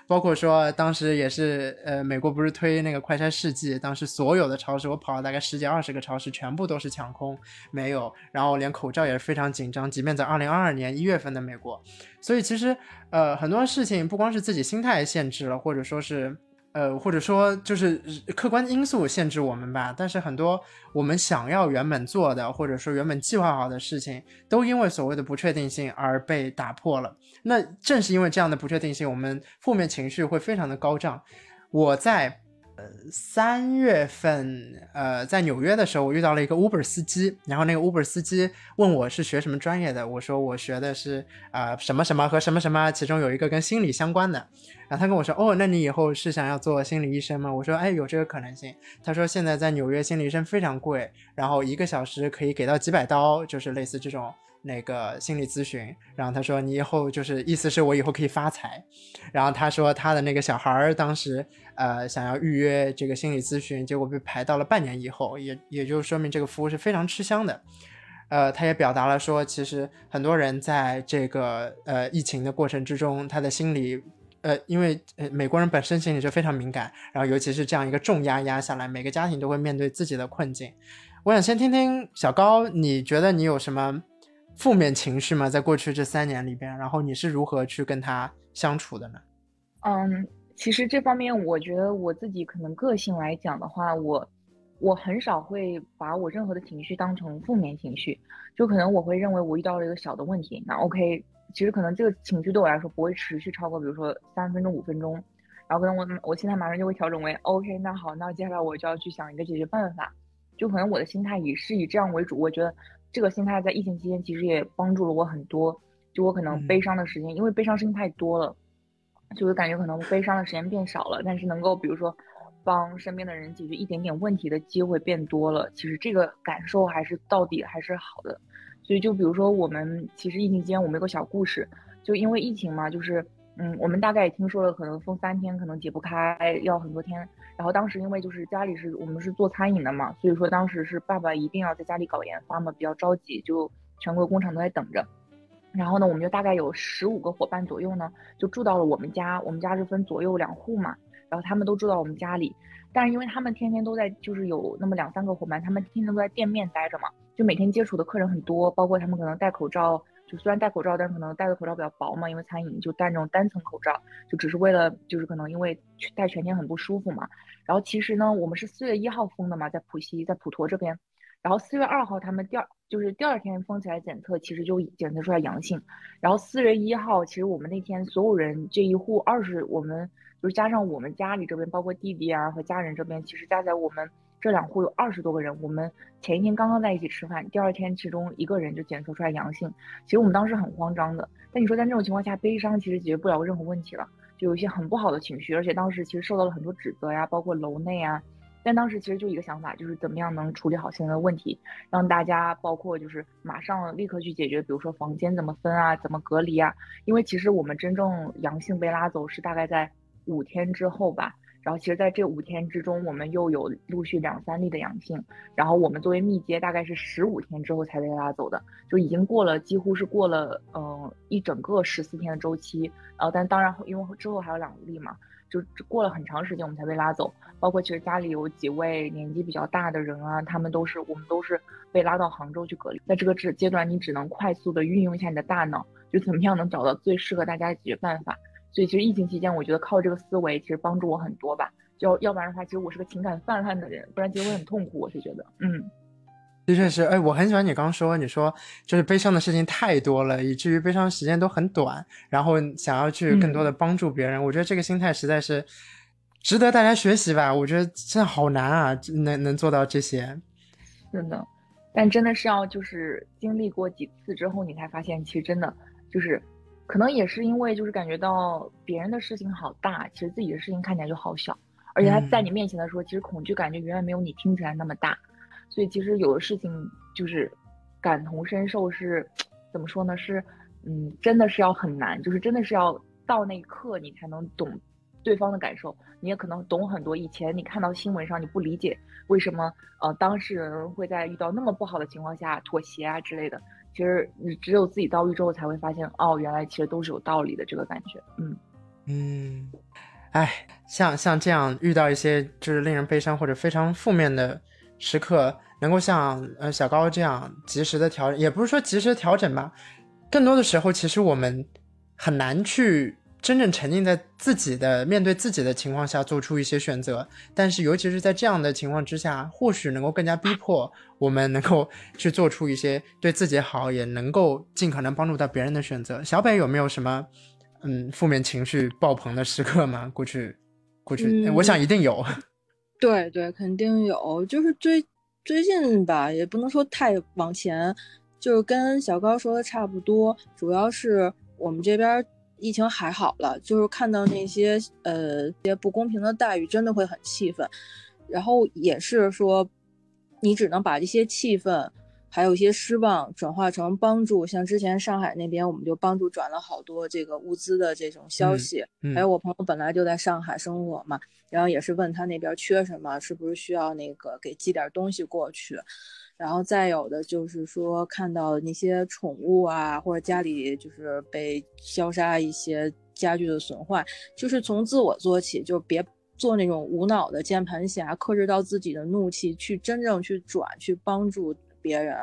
包括说当时也是，呃，美国不是推那个快筛试剂，当时所有的超市我跑了大概十几二十个超市，全部都是抢空，没有，然后连口罩也是非常紧张，即便在二零二二年一月份的美国，所以其实呃很多事情不光是自己心态限制了，或者说是。呃，或者说就是客观因素限制我们吧，但是很多我们想要原本做的，或者说原本计划好的事情，都因为所谓的不确定性而被打破了。那正是因为这样的不确定性，我们负面情绪会非常的高涨。我在。呃，三月份，呃，在纽约的时候，我遇到了一个 Uber 司机，然后那个 Uber 司机问我是学什么专业的，我说我学的是啊什么什么和什么什么，其中有一个跟心理相关的，然后他跟我说，哦，那你以后是想要做心理医生吗？我说，哎，有这个可能性。他说现在在纽约心理医生非常贵，然后一个小时可以给到几百刀，就是类似这种。那个心理咨询，然后他说你以后就是意思是我以后可以发财，然后他说他的那个小孩儿当时呃想要预约这个心理咨询，结果被排到了半年以后，也也就说明这个服务是非常吃香的，呃，他也表达了说其实很多人在这个呃疫情的过程之中，他的心理呃因为呃美国人本身心理就非常敏感，然后尤其是这样一个重压压下来，每个家庭都会面对自己的困境。我想先听听小高，你觉得你有什么？负面情绪嘛，在过去这三年里边，然后你是如何去跟他相处的呢？嗯，其实这方面，我觉得我自己可能个性来讲的话，我我很少会把我任何的情绪当成负面情绪，就可能我会认为我遇到了一个小的问题，那 OK，其实可能这个情绪对我来说不会持续超过，比如说三分钟、五分钟，然后可能我我现在马上就会调整为 OK，那好，那接下来我就要去想一个解决办法，就可能我的心态以是以这样为主，我觉得。这个心态在疫情期间其实也帮助了我很多，就我可能悲伤的时间，因为悲伤事情太多了，就会感觉可能悲伤的时间变少了，但是能够比如说帮身边的人解决一点点问题的机会变多了，其实这个感受还是到底还是好的。所以就比如说我们其实疫情期间我们有个小故事，就因为疫情嘛，就是。嗯，我们大概也听说了，可能封三天，可能解不开，要很多天。然后当时因为就是家里是我们是做餐饮的嘛，所以说当时是爸爸一定要在家里搞研发嘛，比较着急，就全国工厂都在等着。然后呢，我们就大概有十五个伙伴左右呢，就住到了我们家。我们家是分左右两户嘛，然后他们都住到我们家里。但是因为他们天天都在，就是有那么两三个伙伴，他们天天都在店面待着嘛，就每天接触的客人很多，包括他们可能戴口罩。就虽然戴口罩，但是可能戴的口罩比较薄嘛，因为餐饮就戴那种单层口罩，就只是为了就是可能因为戴全天很不舒服嘛。然后其实呢，我们是四月一号封的嘛，在浦西，在普陀这边。然后四月二号他们第二就是第二天封起来检测，其实就检测出来阳性。然后四月一号，其实我们那天所有人这一户二十，我们就是加上我们家里这边，包括弟弟啊和家人这边，其实加在我们。这两户有二十多个人，我们前一天刚刚在一起吃饭，第二天其中一个人就检测出来阳性。其实我们当时很慌张的，但你说在那种情况下，悲伤其实解决不了任何问题了，就有一些很不好的情绪，而且当时其实受到了很多指责呀，包括楼内啊。但当时其实就一个想法，就是怎么样能处理好现在的问题，让大家包括就是马上立刻去解决，比如说房间怎么分啊，怎么隔离啊。因为其实我们真正阳性被拉走是大概在五天之后吧。然后其实，在这五天之中，我们又有陆续两三例的阳性。然后我们作为密接，大概是十五天之后才被拉走的，就已经过了，几乎是过了，嗯，一整个十四天的周期。然后，但当然，因为之后还有两例嘛，就过了很长时间，我们才被拉走。包括其实家里有几位年纪比较大的人啊，他们都是，我们都是被拉到杭州去隔离。在这个阶阶段，你只能快速的运用一下你的大脑，就怎么样能找到最适合大家的解决办法。所以其实疫情期间，我觉得靠这个思维其实帮助我很多吧。就要不然的话，其实我是个情感泛滥的人，不然其实会很痛苦。我是觉得，嗯，的确是。哎，我很喜欢你刚刚说，你说就是悲伤的事情太多了，以至于悲伤时间都很短，然后想要去更多的帮助别人。我觉得这个心态实在是值得大家学习吧。我觉得真的好难啊，能能做到这些。真的，但真的是要就是经历过几次之后，你才发现，其实真的就是。可能也是因为就是感觉到别人的事情好大，其实自己的事情看起来就好小，而且他在你面前的时候，其实恐惧感觉远远没有你听起来那么大，所以其实有的事情就是感同身受是，怎么说呢？是，嗯，真的是要很难，就是真的是要到那一刻你才能懂对方的感受，你也可能懂很多。以前你看到新闻上你不理解为什么呃当事人会在遇到那么不好的情况下妥协啊之类的。其实你只有自己遭遇之后才会发现，哦，原来其实都是有道理的这个感觉。嗯嗯，哎，像像这样遇到一些就是令人悲伤或者非常负面的时刻，能够像呃小高这样及时的调，也不是说及时调整吧，更多的时候其实我们很难去。真正沉浸在自己的面对自己的情况下做出一些选择，但是尤其是在这样的情况之下，或许能够更加逼迫我们能够去做出一些对自己好，也能够尽可能帮助到别人的选择。小北有没有什么嗯负面情绪爆棚的时刻吗？过去，过去，我想一定有。对对，肯定有。就是最最近吧，也不能说太往前，就是跟小高说的差不多，主要是我们这边。疫情还好了，就是看到那些呃些不公平的待遇，真的会很气愤。然后也是说，你只能把这些气愤，还有一些失望，转化成帮助。像之前上海那边，我们就帮助转了好多这个物资的这种消息。还有我朋友本来就在上海生活嘛，然后也是问他那边缺什么，是不是需要那个给寄点东西过去。然后再有的就是说，看到那些宠物啊，或者家里就是被消杀一些家具的损坏，就是从自我做起，就别做那种无脑的键盘侠，克制到自己的怒气，去真正去转，去帮助别人，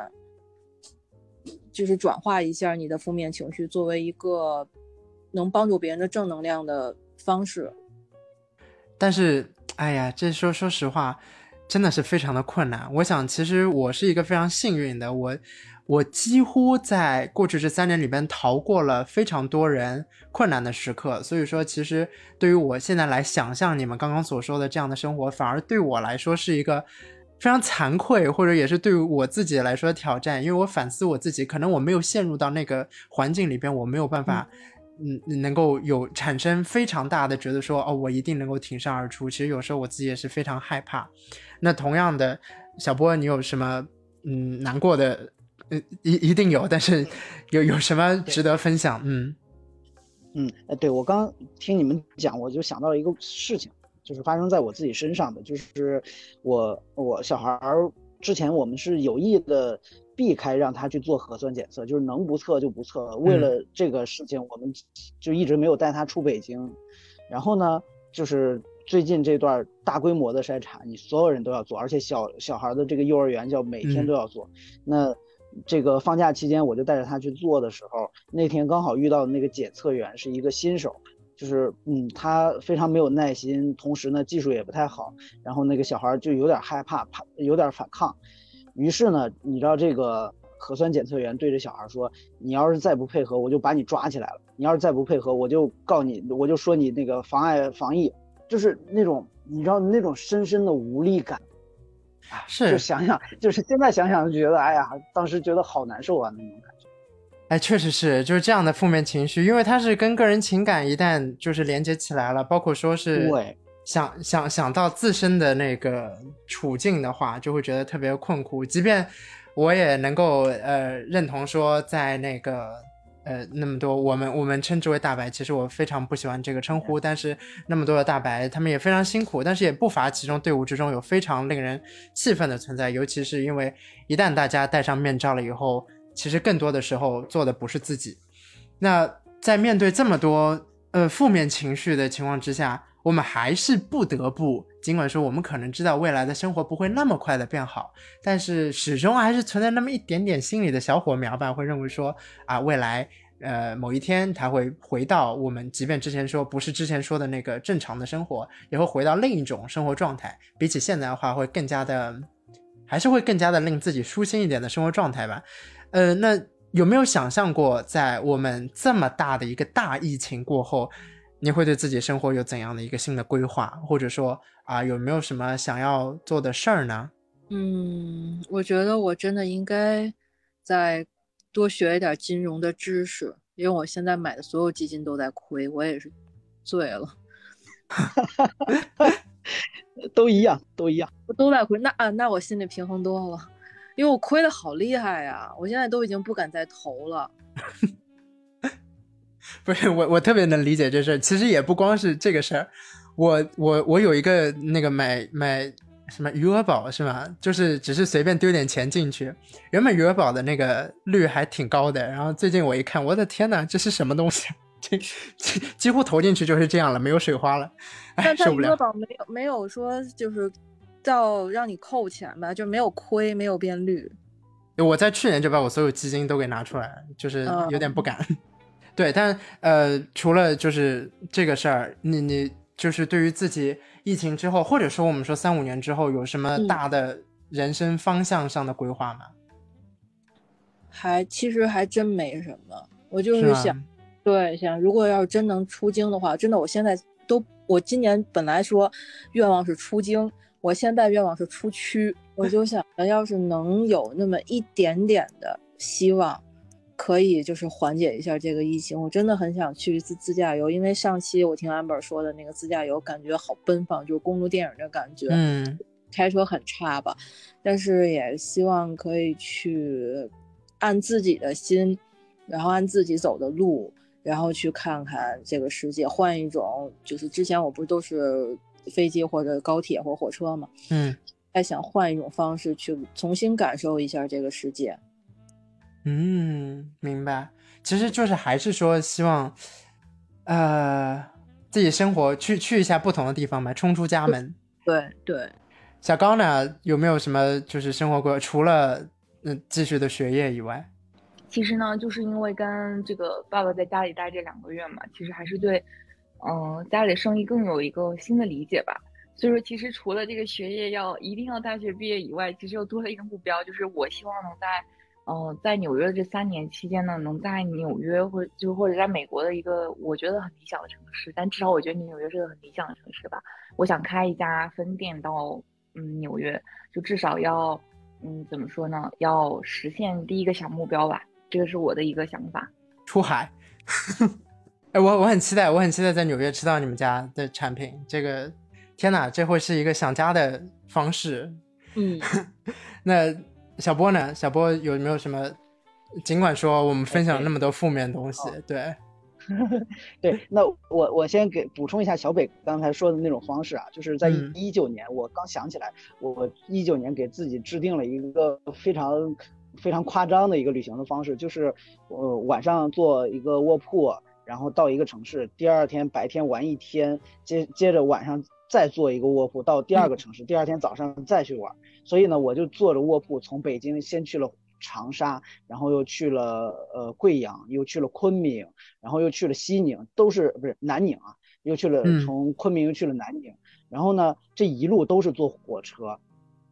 就是转化一下你的负面情绪，作为一个能帮助别人的正能量的方式。但是，哎呀，这说说实话。真的是非常的困难。我想，其实我是一个非常幸运的，我我几乎在过去这三年里边逃过了非常多人困难的时刻。所以说，其实对于我现在来想象你们刚刚所说的这样的生活，反而对我来说是一个非常惭愧，或者也是对于我自己来说挑战。因为我反思我自己，可能我没有陷入到那个环境里边，我没有办法。能够有产生非常大的觉得说，哦，我一定能够挺身而出。其实有时候我自己也是非常害怕。那同样的，小波，你有什么嗯难过的？嗯，一一定有，但是有有什么值得分享？嗯嗯，哎，对我刚听你们讲，我就想到了一个事情，就是发生在我自己身上的，就是我我小孩儿之前我们是有意的。避开让他去做核酸检测，就是能不测就不测。为了这个事情，我们就一直没有带他出北京。然后呢，就是最近这段大规模的筛查，你所有人都要做，而且小小孩的这个幼儿园叫每天都要做。那这个放假期间，我就带着他去做的时候，那天刚好遇到的那个检测员是一个新手，就是嗯，他非常没有耐心，同时呢技术也不太好，然后那个小孩就有点害怕，怕有点反抗。于是呢，你知道这个核酸检测员对着小孩说：“你要是再不配合，我就把你抓起来了。你要是再不配合，我就告你，我就说你那个妨碍防疫。”就是那种你知道那种深深的无力感，啊，是，就想想，就是现在想想就觉得，哎呀，当时觉得好难受啊那种感觉。哎，确实是，就是这样的负面情绪，因为它是跟个人情感一旦就是连接起来了，包括说是。对。想想想到自身的那个处境的话，就会觉得特别困苦。即便我也能够呃认同说，在那个呃那么多我们我们称之为大白，其实我非常不喜欢这个称呼。但是那么多的大白，他们也非常辛苦，但是也不乏其中队伍之中有非常令人气愤的存在。尤其是因为一旦大家戴上面罩了以后，其实更多的时候做的不是自己。那在面对这么多呃负面情绪的情况之下。我们还是不得不，尽管说我们可能知道未来的生活不会那么快的变好，但是始终还是存在那么一点点心里的小火苗吧，会认为说啊，未来呃某一天他会回到我们，即便之前说不是之前说的那个正常的生活，也会回到另一种生活状态，比起现在的话会更加的，还是会更加的令自己舒心一点的生活状态吧。呃，那有没有想象过，在我们这么大的一个大疫情过后？你会对自己生活有怎样的一个新的规划，或者说啊，有没有什么想要做的事儿呢？嗯，我觉得我真的应该再多学一点金融的知识，因为我现在买的所有基金都在亏，我也是醉了。都一样，都一样，都在亏。那啊，那我心里平衡多了，因为我亏的好厉害呀，我现在都已经不敢再投了。不是我，我特别能理解这事儿。其实也不光是这个事儿，我我我有一个那个买买什么余额宝是吗？就是只是随便丢点钱进去，原本余额宝的那个率还挺高的，然后最近我一看，我的天呐，这是什么东西？这几几乎投进去就是这样了，没有水花了，哎，受不了。余额宝没有没有说就是到让你扣钱吧，就没有亏，没有变绿。我在去年就把我所有基金都给拿出来，就是有点不敢。对，但呃，除了就是这个事儿，你你就是对于自己疫情之后，或者说我们说三五年之后，有什么嗯大的人生方向上的规划吗？还其实还真没什么，我就是想，对，想如果要是真能出京的话，真的我现在都，我今年本来说愿望是出京，我现在愿望是出区，我就想着要是能有那么一点点的希望，可以就是缓解一下这个疫情，我真的很想去一次自驾游，因为上期我听 amber 说的那个自驾游，感觉好奔放，就是公路电影的感觉，嗯。开车很差吧，但是也希望可以去按自己的心，然后按自己走的路，然后去看看这个世界，换一种就是之前我不是都是飞机或者高铁或火车嘛，嗯。还想换一种方式去重新感受一下这个世界。嗯，明白。其实就是还是说希望，呃，自己生活去去一下不同的地方吧，冲出家门。对对，小高呢，有没有什么就是生活规划？除了嗯继续的学业以外，其实呢，就是因为跟这个爸爸在家里待这两个月嘛，其实还是对，嗯、家里的生意更有一个新的理解吧。所以说，其实除了这个学业要一定要大学毕业以外，其实又多了一个目标，就是我希望能在，嗯、在纽约的这三年期间呢，能在纽约或就或者在美国的一个我觉得很理想的城市，但至少我觉得纽约是个很理想的城市吧。我想开一家分店到嗯纽约，就至少要嗯怎么说呢？要实现第一个小目标吧，这个是我的一个想法。出海。哎，我我很期待，我很期待在纽约吃到你们家的产品。这个，天哪，这会是一个想家的方式。嗯，那小波呢？小波有没有什么？尽管说我们分享了那么多负面东西，对，对，那我我先给补充一下小北刚才说的那种方式啊，就是在嗯一九年，我刚想起来，我一九年给自己制定了一个非常非常夸张的一个旅行的方式，就是呃晚上坐一个卧铺，然后到一个城市，第二天白天玩一天，接接着晚上再坐一个卧铺到第二个城市，第二天早上再去玩。所以呢，我就坐着卧铺从北京先去了长沙，然后又去了呃贵阳，又去了昆明，然后又去了西宁，都是不是南宁啊，又去了嗯从昆明又去了南宁，然后呢这一路都是坐火车。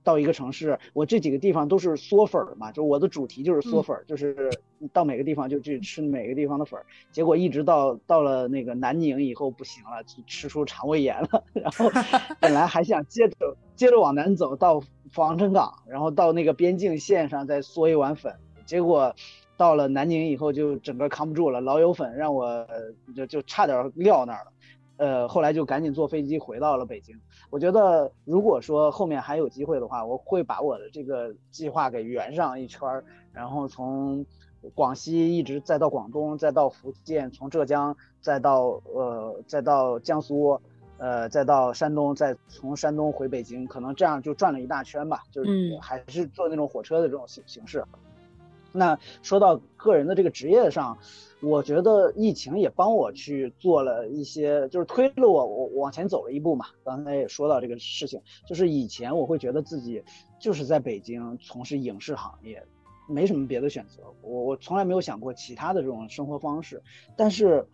到一个城市，我这几个地方都是嗦粉儿嘛，就我的主题就是嗦粉儿，就是到每个地方就去吃每个地方的粉儿。结果一直到到了那个南宁以后不行了，就吃出肠胃炎了。然后 本来还想接着接着往南走到防城港，然后到那个边境线上再嗦一碗粉，结果到了南宁以后就整个扛不住了，老友粉让我呃就就差点撂那儿了。呃，后来就赶紧坐飞机回到了北京。我觉得，如果说后面还有机会的话，我会把我的这个计划给圆上一圈儿，然后从广西一直再到广东，再到福建，从浙江再到呃再到江苏，呃再到山东，再从山东回北京，可能这样就转了一大圈吧，就是嗯还是坐那种火车的这种形形式。那说到个人的这个职业上，我觉得疫情也帮我去做了一些，就是推了我我往前走了一步嘛。刚才也说到这个事情，就是以前我会觉得自己就是在北京从事影视行业，没什么别的选择，我我从来没有想过其他的这种生活方式。但是，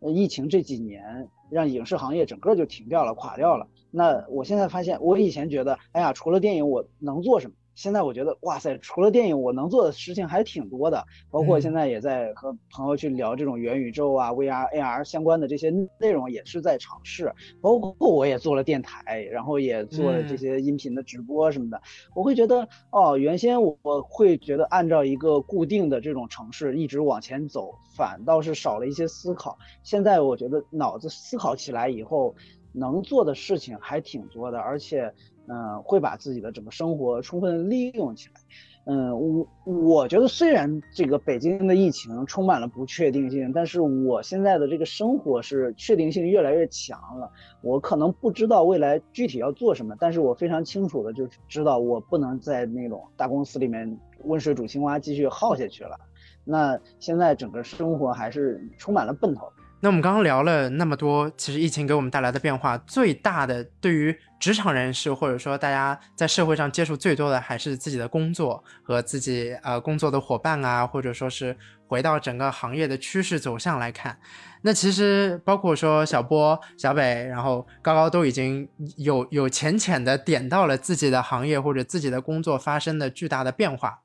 疫情这几年让影视行业整个就停掉了，垮掉了。那我现在发现，我以前觉得，哎呀，除了电影我能做什么？现在我觉得，哇塞，除了电影，我能做的事情还挺多的。包括现在也在和朋友去聊这种元宇宙啊、VR、AR 相关的这些内容，也是在尝试。包括我也做了电台，然后也做了这些音频的直播什么的。我会觉得，哦，原先我我会觉得按照一个固定的这种城市一直往前走，反倒是少了一些思考。现在我觉得脑子思考起来以后，能做的事情还挺多的，而且。嗯，会把自己的整个生活充分利用起来。嗯，我我觉得虽然这个北京的疫情充满了不确定性，但是我现在的这个生活是确定性越来越强了。我可能不知道未来具体要做什么，但是我非常清楚的就知道我不能在那种大公司里面温水煮青蛙继续耗下去了。那现在整个生活还是充满了奔头。那我们刚刚聊了那么多，其实疫情给我们带来的变化最大的，对于职场人士或者说大家在社会上接触最多的，还是自己的工作和自己呃工作的伙伴啊，或者说是回到整个行业的趋势走向来看。那其实包括说小波、小北，然后高高都已经有有浅浅的点到了自己的行业或者自己的工作发生的巨大的变化。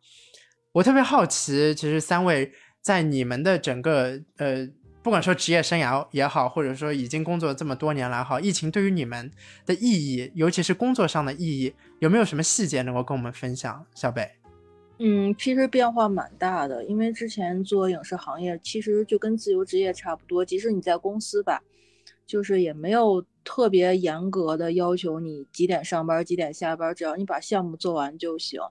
我特别好奇，其实三位在你们的整个呃。不管说职业生涯也好，或者说已经工作这么多年来好，疫情对于你们的意义，尤其是工作上的意义，有没有什么细节能够跟我们分享？小北，嗯，其实变化蛮大的，因为之前做影视行业，其实就跟自由职业差不多，即使你在公司吧，就是也没有特别严格的要求你几点上班、几点下班，只要你把项目做完就行。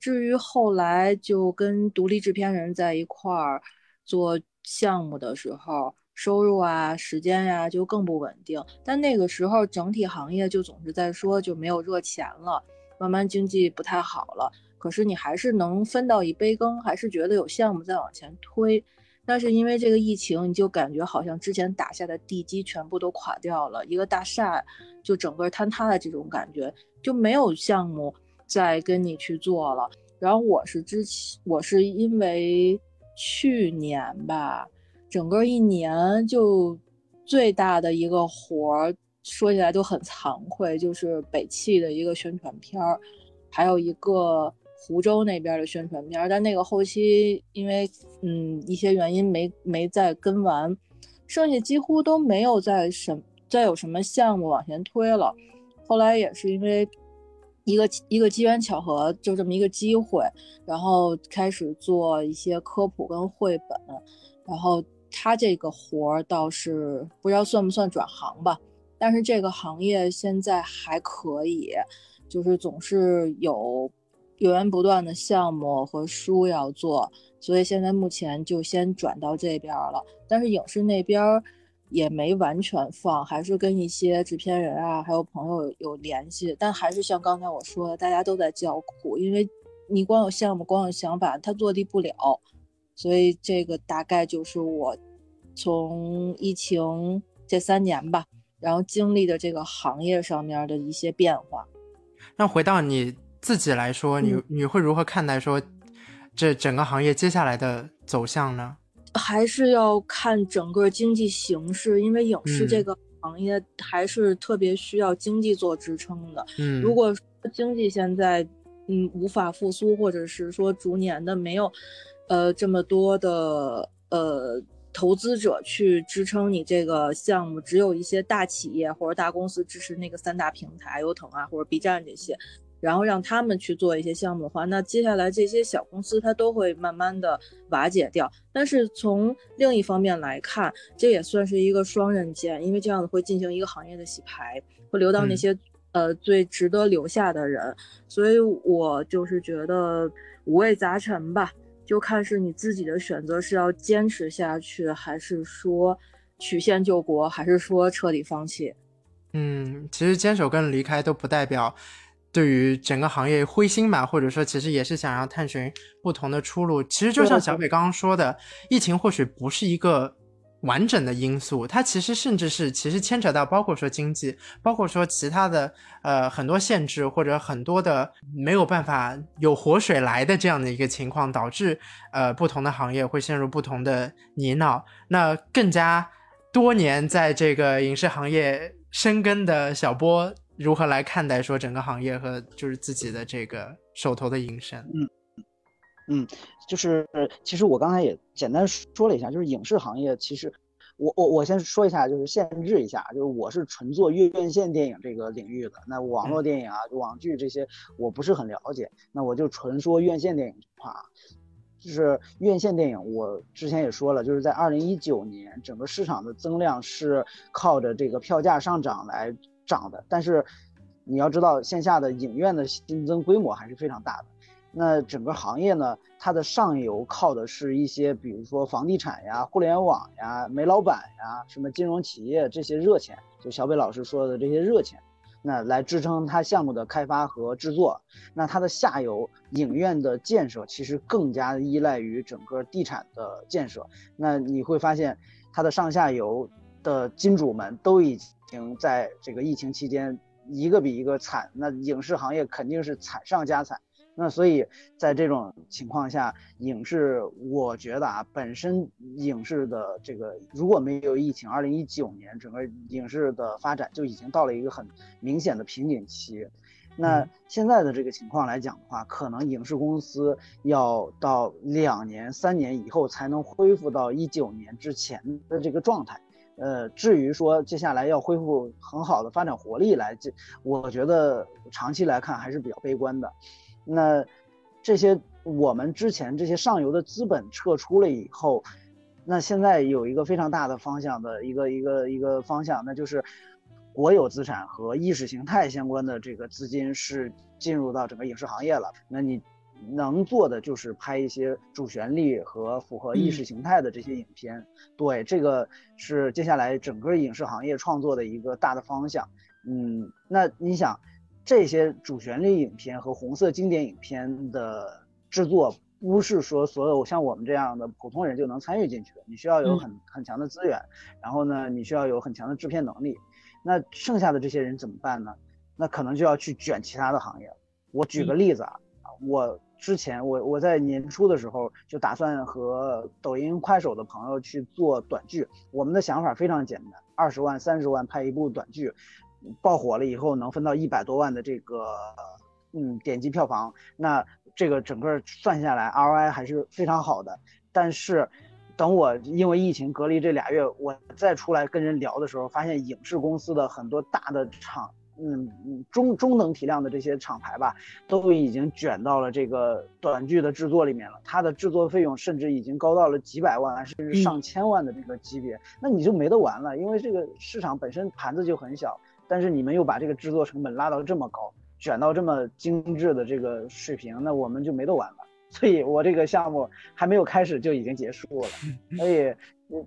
至于后来就跟独立制片人在一块儿做。项目的时候，收入啊、时间呀就更不稳定。但那个时候，整体行业就总是在说就没有热钱了，慢慢经济不太好了。可是你还是能分到一杯羹，还是觉得有项目在往前推。但是因为这个疫情，你就感觉好像之前打下的地基全部都垮掉了，一个大厦就整个坍塌的这种感觉，就没有项目再跟你去做了。然后我是之前，我是因为。去年吧，整个一年就最大的一个活儿，说起来都很惭愧，就是北汽的一个宣传片儿，还有一个湖州那边的宣传片儿，但那个后期因为嗯一些原因没没再跟完，剩下几乎都没有再什再有什么项目往前推了。后来也是因为。一个一个机缘巧合，就这么一个机会，然后开始做一些科普跟绘本，然后他这个活儿倒是不知道算不算转行吧，但是这个行业现在还可以，就是总是有源源不断的项目和书要做，所以现在目前就先转到这边了，但是影视那边儿。也没完全放，还是跟一些制片人啊，还有朋友有联系，但还是像刚才我说的，大家都在叫苦，因为你光有项目，光有想法，他落地不了，所以这个大概就是我从疫情这三年吧，然后经历的这个行业上面的一些变化。那回到你自己来说，你你会如何看待说这整个行业接下来的走向呢？还是要看整个经济形势，因为影视这个行业还是特别需要经济做支撑的。嗯，如果经济现在嗯无法复苏，或者是说逐年的没有呃这么多的呃投资者去支撑你这个项目，只有一些大企业或者大公司支持那个三大平台，优腾啊或者 B 站这些。然后让他们去做一些项目的话，那接下来这些小公司它都会慢慢的瓦解掉。但是从另一方面来看，这也算是一个双刃剑，因为这样子会进行一个行业的洗牌，会留到那些呃最值得留下的人。所以我就是觉得五味杂陈吧，就看是你自己的选择是要坚持下去，还是说曲线救国，还是说彻底放弃。嗯，其实坚守跟离开都不代表。对于整个行业灰心吧，或者说其实也是想要探寻不同的出路。其实就像小北刚刚说的，疫情或许不是一个完整的因素，它其实甚至是其实牵扯到包括说经济，包括说其他的呃很多限制或者很多的没有办法有活水来的这样的一个情况，导致呃不同的行业会陷入不同的泥淖。那更加多年在这个影视行业深耕的小波。如何来看待说整个行业和就是自己的这个手头的营生？嗯嗯，就是其实我刚才也简单说了一下，就是影视行业其实我我我先说一下，就是限制一下，就是我是纯做院线电影这个领域的，那网络电影啊、网剧这些我不是很了解，那我就纯说院线电影话，就是院线电影，我之前也说了，就是在二零一九年整个市场的增量是靠着这个票价上涨来。涨的，但是你要知道，线下的影院的新增规模还是非常大的。那整个行业呢，它的上游靠的是一些，比如说房地产呀、互联网呀、煤老板呀、什么金融企业这些热钱，就小北老师说的这些热钱，那来支撑它项目的开发和制作。那它的下游影院的建设，其实更加依赖于整个地产的建设。那你会发现，它的上下游的金主们都已经在这个疫情期间一个比一个惨，那影视行业肯定是惨上加惨。那所以在这种情况下，影视我觉得啊，本身影视的这个如果没有疫情，二零一九年整个影视的发展就已经到了一个很明显的瓶颈期。那现在的这个情况来讲的话，可能影视公司要到两年、三年以后才能恢复到一九年之前的这个状态。呃，至于说接下来要恢复很好的发展活力来，这我觉得长期来看还是比较悲观的。那这些我们之前这些上游的资本撤出了以后，那现在有一个非常大的方向的一个一个一个方向，那就是国有资产和意识形态相关的这个资金是进入到整个影视行业了。那你能做的就是拍一些主旋律和符合意识形态的这些影片。对，这个是接下来整个影视行业创作的一个大的方向。嗯，那你想？这些主旋律影片和红色经典影片的制作，不是说所有像我们这样的普通人就能参与进去的。你需要有很很强的资源，然后呢，你需要有很强的制片能力。那剩下的这些人怎么办呢？那可能就要去卷其他的行业。我举个例子啊，我之前我我在年初的时候就打算和抖音、快手的朋友去做短剧。我们的想法非常简单：二十万、三十万拍一部短剧。爆火了以后能分到一百多万的这个嗯点击票房，那这个整个算下来 ROI 还是非常好的。但是等我因为疫情隔离这俩月，我再出来跟人聊的时候，发现影视公司的很多大的厂，嗯嗯中中等体量的这些厂牌吧，都已经卷到了这个短剧的制作里面了。它的制作费用甚至已经高到了几百万甚至上千万的这个级别，那你就没得玩了，因为这个市场本身盘子就很小。但是你们又把这个制作成本拉到这么高，卷到这么精致的这个水平，那我们就没得玩了。所以我这个项目还没有开始就已经结束了。所以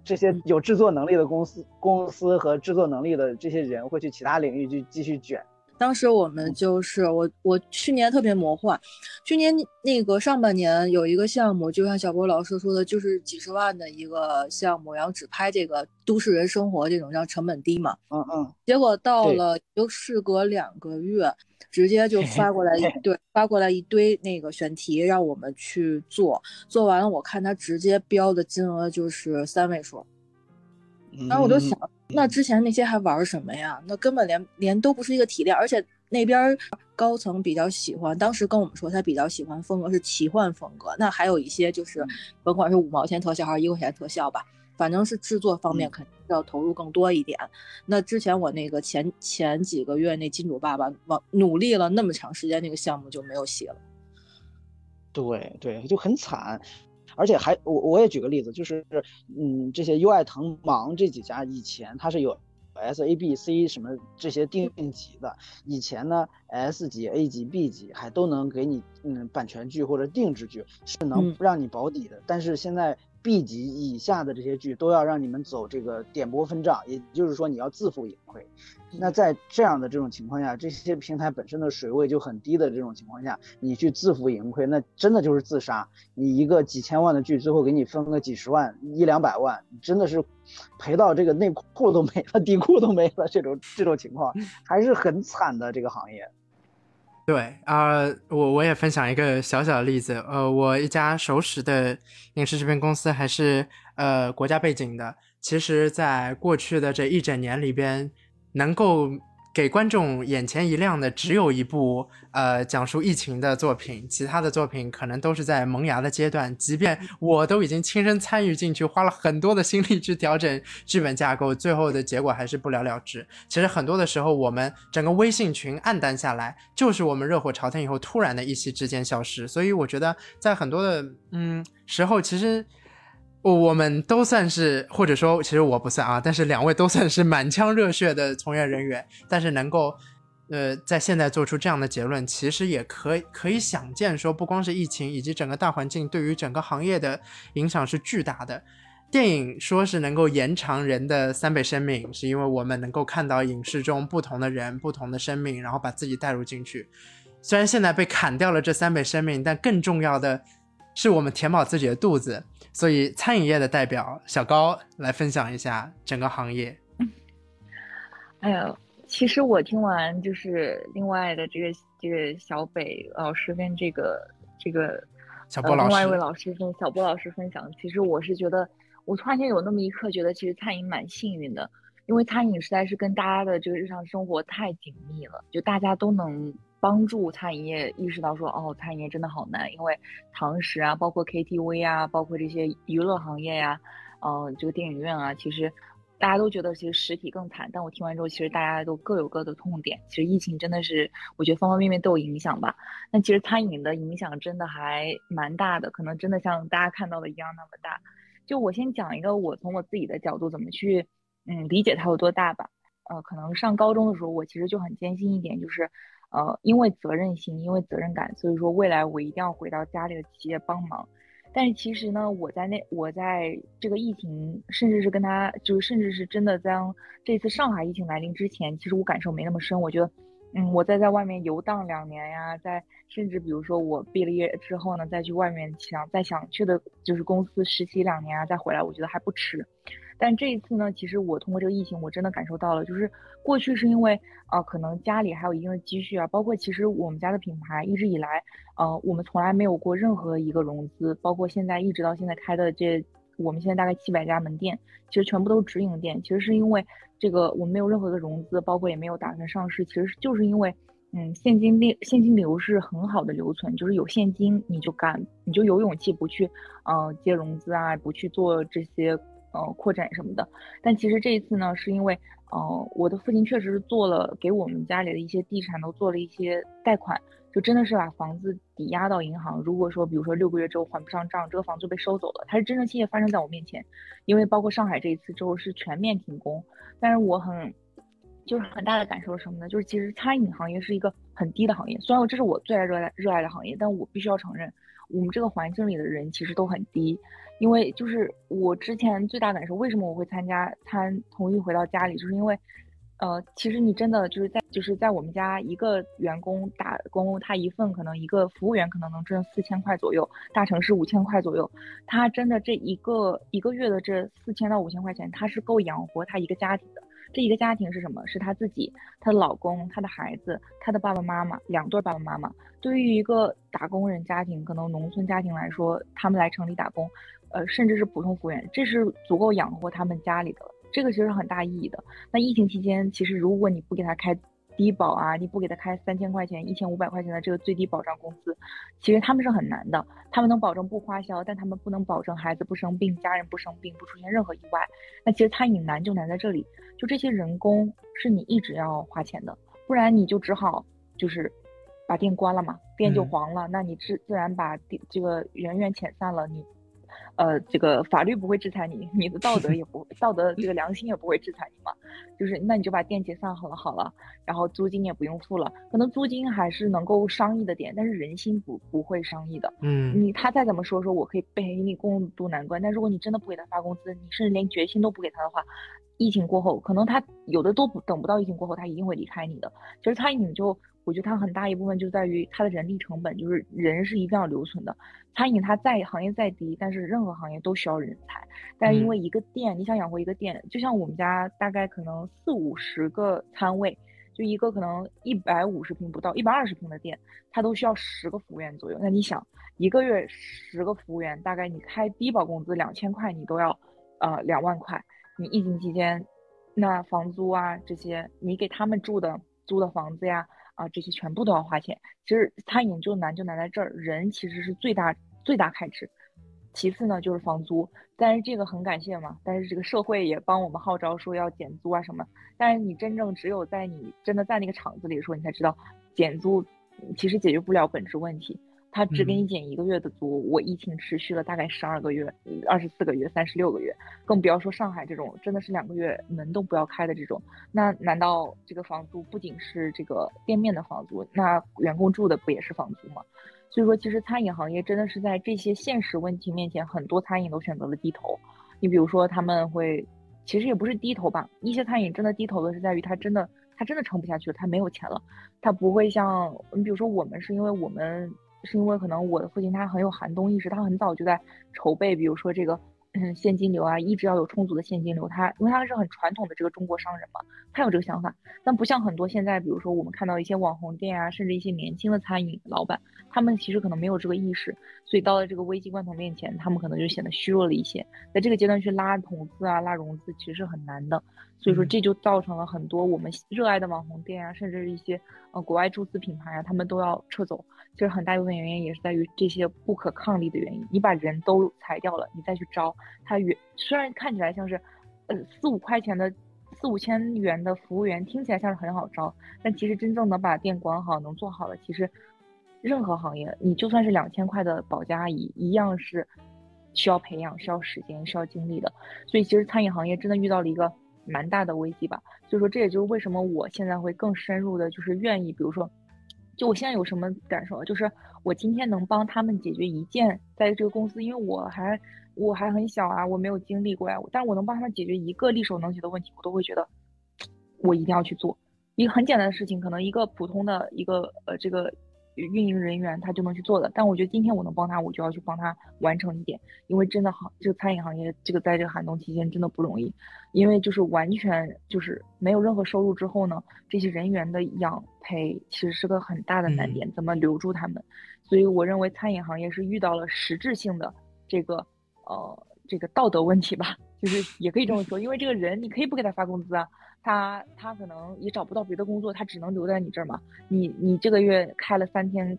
这些有制作能力的公司、公司和制作能力的这些人会去其他领域去继续卷。当时我们就是我，我去年特别魔幻，去年那个上半年有一个项目，就像小波老师说的，就是几十万的一个项目，然后只拍这个都市人生活这种，让成本低嘛。嗯嗯。结果到了就事隔两个月，直接就发过来一对，发过来一堆那个选题让我们去做，做完了我看他直接标的金额就是三位数，然后我就想。那之前那些还玩什么呀？那根本连连都不是一个体量，而且那边高层比较喜欢，当时跟我们说他比较喜欢风格是奇幻风格。那还有一些就是，甭管是五毛钱特效还是一块钱特效吧，反正是制作方面肯定要投入更多一点。那之前我那个前前几个月那金主爸爸往努力了那么长时间，那个项目就没有戏了。对对，就很惨。而且还我我也举个例子，就是嗯，这些优爱腾芒这几家以前它是有 S A B C 什么这些定级的，以前呢 S 级 A 级 B 级还都能给你嗯版权剧或者定制剧是能让你保底的，但是现在。B 级以下的这些剧都要让你们走这个点播分账，也就是说你要自负盈亏。那在这样的这种情况下，这些平台本身的水位就很低的这种情况下，你去自负盈亏，那真的就是自杀。你一个几千万的剧，最后给你分个几十万、一两百万，真的是赔到这个内裤都没了、底裤都没了。这种这种情况还是很惨的这个行业。对啊，我我也分享一个小小的例子。呃，我一家熟识的影视制片公司还是呃国家背景的，其实在过去的这一整年里边，能够。给观众眼前一亮的只有一部呃讲述疫情的作品，其他的作品可能都是在萌芽的阶段。即便我都已经亲身参与进去，花了很多的心力去调整剧本架构，最后的结果还是不了了之。其实很多的时候，我们整个微信群暗淡下来，就是我们热火朝天以后突然的一夕之间消失。所以我觉得，在很多的嗯时候，其实。我们都算是，或者说，其实我不算啊，但是两位都算是满腔热血的从业人员。但是能够呃，在现在做出这样的结论，其实也可以可以想见，说不光是疫情，以及整个大环境对于整个行业的影响是巨大的。电影说是能够延长人的三倍生命，是因为我们能够看到影视中不同的人、不同的生命，然后把自己带入进去。虽然现在被砍掉了这三倍生命，但更重要的是我们填饱自己的肚子。所以，餐饮业的代表小高来分享一下整个行业。哎呀。其实我听完就是另外的这个这个小北老师跟这个这个小波老师，另外一位老师跟小波老师分享，其实我是觉得，我突然间有那么一刻觉得，其实餐饮蛮幸运的，因为餐饮实在是跟大家的这个日常生活太紧密了，就大家都能帮助餐饮业意识到说，哦，餐饮业真的好难，因为堂食啊，包括 KTV 啊，包括这些娱乐行业呀，嗯，这个电影院啊，其实。大家都觉得其实实体更惨，但我听完之后，其实大家都各有各的痛点。其实疫情真的是，我觉得方方面面都有影响吧。那其实餐饮的影响真的还蛮大的，可能真的像大家看到的一样那么大。就我先讲一个，我从我自己的角度怎么去，嗯，理解它有多大吧。呃，可能上高中的时候，我其实就很坚信一点，就是，呃，因为责任心，因为责任感，所以说未来我一定要回到家里的企业帮忙。但是其实呢，我在那，我在这个疫情，甚至是跟他，就是甚至是真的在这次上海疫情来临之前，其实我感受没那么深。我觉得，嗯，我在在外面游荡两年呀，在甚至比如说我毕了业之后呢，再去外面想再想去的，就是公司实习两年啊，再回来，我觉得还不迟。但这一次呢，其实我通过这个疫情，我真的感受到了，就是过去是因为，呃，可能家里还有一定的积蓄啊，包括其实我们家的品牌一直以来，呃，我们从来没有过任何一个融资，包括现在一直到现在开的这，我们现在大概七百家门店，其实全部都是直营店，其实是因为这个我们没有任何的融资，包括也没有打算上市，其实就是因为，嗯，现金流现金流是很好的留存，就是有现金你就敢，你就有勇气不去，呃，接融资啊，不去做这些。呃，扩展什么的，但其实这一次呢，是因为，呃，我的父亲确实是做了给我们家里的一些地产都做了一些贷款，就真的是把房子抵押到银行。如果说，比如说六个月之后还不上账，这个房子就被收走了，它是真正性发生在我面前。因为包括上海这一次之后是全面停工，但是我很，就是很大的感受是什么呢？就是其实餐饮行业是一个很低的行业，虽然这是我最爱热爱热爱的行业，但我必须要承认，我们这个环境里的人其实都很低。因为就是我之前最大感受，为什么我会参加参同意回到家里，就是因为，呃，其实你真的就是在就是在我们家一个员工打工，他一份可能一个服务员可能能挣四千块左右，大城市五千块左右，他真的这一个一个月的这四千到五千块钱，他是够养活他一个家庭的。这一个家庭是什么？是她自己、她的老公、她的孩子、她的爸爸妈妈，两对爸爸妈妈。对于一个打工人家庭，可能农村家庭来说，他们来城里打工。呃，甚至是普通服务员，这是足够养活他们家里的，这个其实很大意义的。那疫情期间，其实如果你不给他开低保啊，你不给他开三千块钱、一千五百块钱的这个最低保障工资，其实他们是很难的。他们能保证不花销，但他们不能保证孩子不生病、家人不生病、不出现任何意外。那其实餐饮难就难在这里，就这些人工是你一直要花钱的，不然你就只好就是把店关了嘛，店就黄了。那你自自然把店这个人员遣散了，你。呃，这个法律不会制裁你，你的道德也不道德这个良心也不会制裁你嘛，就是那你就把店解散好了好了，然后租金也不用付了，可能租金还是能够商议的点，但是人心不不会商议的，嗯，你他再怎么说说我可以陪你共度难关，但如果你真的不给他发工资，你甚至连决心都不给他的话，疫情过后，可能他有的都不等不到疫情过后，他一定会离开你的。其实餐饮就。我觉得它很大一部分就在于它的人力成本，就是人是一定要留存的。餐饮它再行业再低，但是任何行业都需要人才。但是因为一个店，你想养活一个店，就像我们家大概可能四五十个摊位，就一个可能一百五十平不到、一百二十平的店，它都需要十个服务员左右。那你想，一个月十个服务员，大概你开低保工资两千块，你都要呃两万块。你疫情期间，那房租啊这些，你给他们住的租的房子呀。啊，这些全部都要花钱。其实餐饮就难就难在这儿，人其实是最大最大开支，其次呢就是房租。但是这个很感谢嘛，但是这个社会也帮我们号召说要减租啊什么。但是你真正只有在你真的在那个厂子里的时候，你才知道减租其实解决不了本质问题。他只给你嗯减一个月的租，我疫情持续了大概十二个月、二十四个月、三十六个月，更不要说上海这种真的是两个月门都不要开的这种。那难道这个房租不仅是这个店面的房租，那员工住的不也是房租吗？所以说，其实餐饮行业真的是在这些现实问题面前，很多餐饮都选择了低头。你比如说，他们会，其实也不是低头吧，一些餐饮真的低头的是在于他真的他真的撑不下去了，他没有钱了，他不会像你比如说我们是因为我们是因为可能我的父亲他很有寒冬意识，他很早就在筹备，比如说这个嗯现金流啊，一直要有充足的现金流。他因为他是很传统的这个中国商人嘛，他有这个想法，但不像很多现在比如说我们看到一些网红店啊，甚至一些年轻的餐饮老板，他们其实可能没有这个意识，所以到了这个危机关头面前，他们可能就显得虚弱了一些。在这个阶段去拉投资啊、拉融资，其实是很难的。所以说，嗯这就造成了很多我们热爱的网红店啊，甚至是一些呃国外注资品牌啊，他们都要撤走。其实很大一部分原因也是在于这些不可抗力的原因。你把人都裁掉了，你再去招他原虽然看起来像是呃四五块钱的四五千元的服务员，听起来像是很好招，但其实真正能把店管好、能做好的，其实任何行业，你就算是两千块的保洁阿姨，一样是需要培养、需要时间、需要精力的。所以其实餐饮行业真的遇到了一个蛮大的危机吧。所以说这也就是为什么我现在会更深入的，就是愿意，比如说，就我现在有什么感受，就是我今天能帮他们解决一件，在这个公司，因为我还我还很小啊，我没有经历过呀，但我能帮他们解决一个力所能及的问题，我都会觉得我一定要去做。一个很简单的事情，可能一个普通的一个呃这个运营人员他就能去做的，但我觉得今天我能帮他，我就要去帮他完成一点，因为真的好，这个餐饮行业这个在这个寒冬期间真的不容易，因为就是完全就是没有任何收入之后呢，这些人员的养培其实是个很大的难点，怎么留住他们？所以我认为餐饮行业是遇到了实质性的这个呃这个道德问题吧，就是也可以这么说，因为这个人你可以不给他发工资啊。他他可能也找不到别的工作，他只能留在你这儿嘛。你你这个月开了三天，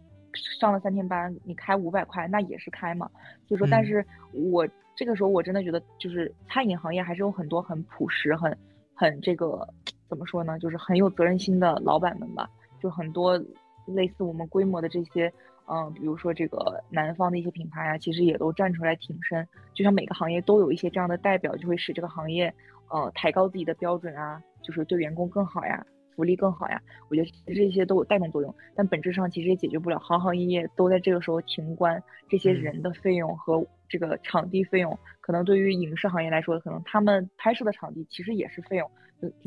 上了三天班，你开五百块，那也是开嘛。所以说，但嗯是我这个时候我真的觉得，就是餐饮行业还是有很多很朴实、很很这个怎么说呢，就是很有责任心的老板们吧。就很多类似我们规模的这些，嗯，比如说这个南方的一些品牌啊，其实也都站出来挺身。就像每个行业都有一些这样的代表，就会使这个行业呃抬高自己的标准啊。就是对员工更好呀，福利更好呀，我觉得这些都有带动作用，但本质上其实也解决不了，行行业业都在这个时候停关，这些人的费用和这个场地费用，可能对于影视行业来说，可能他们拍摄的场地其实也是费用，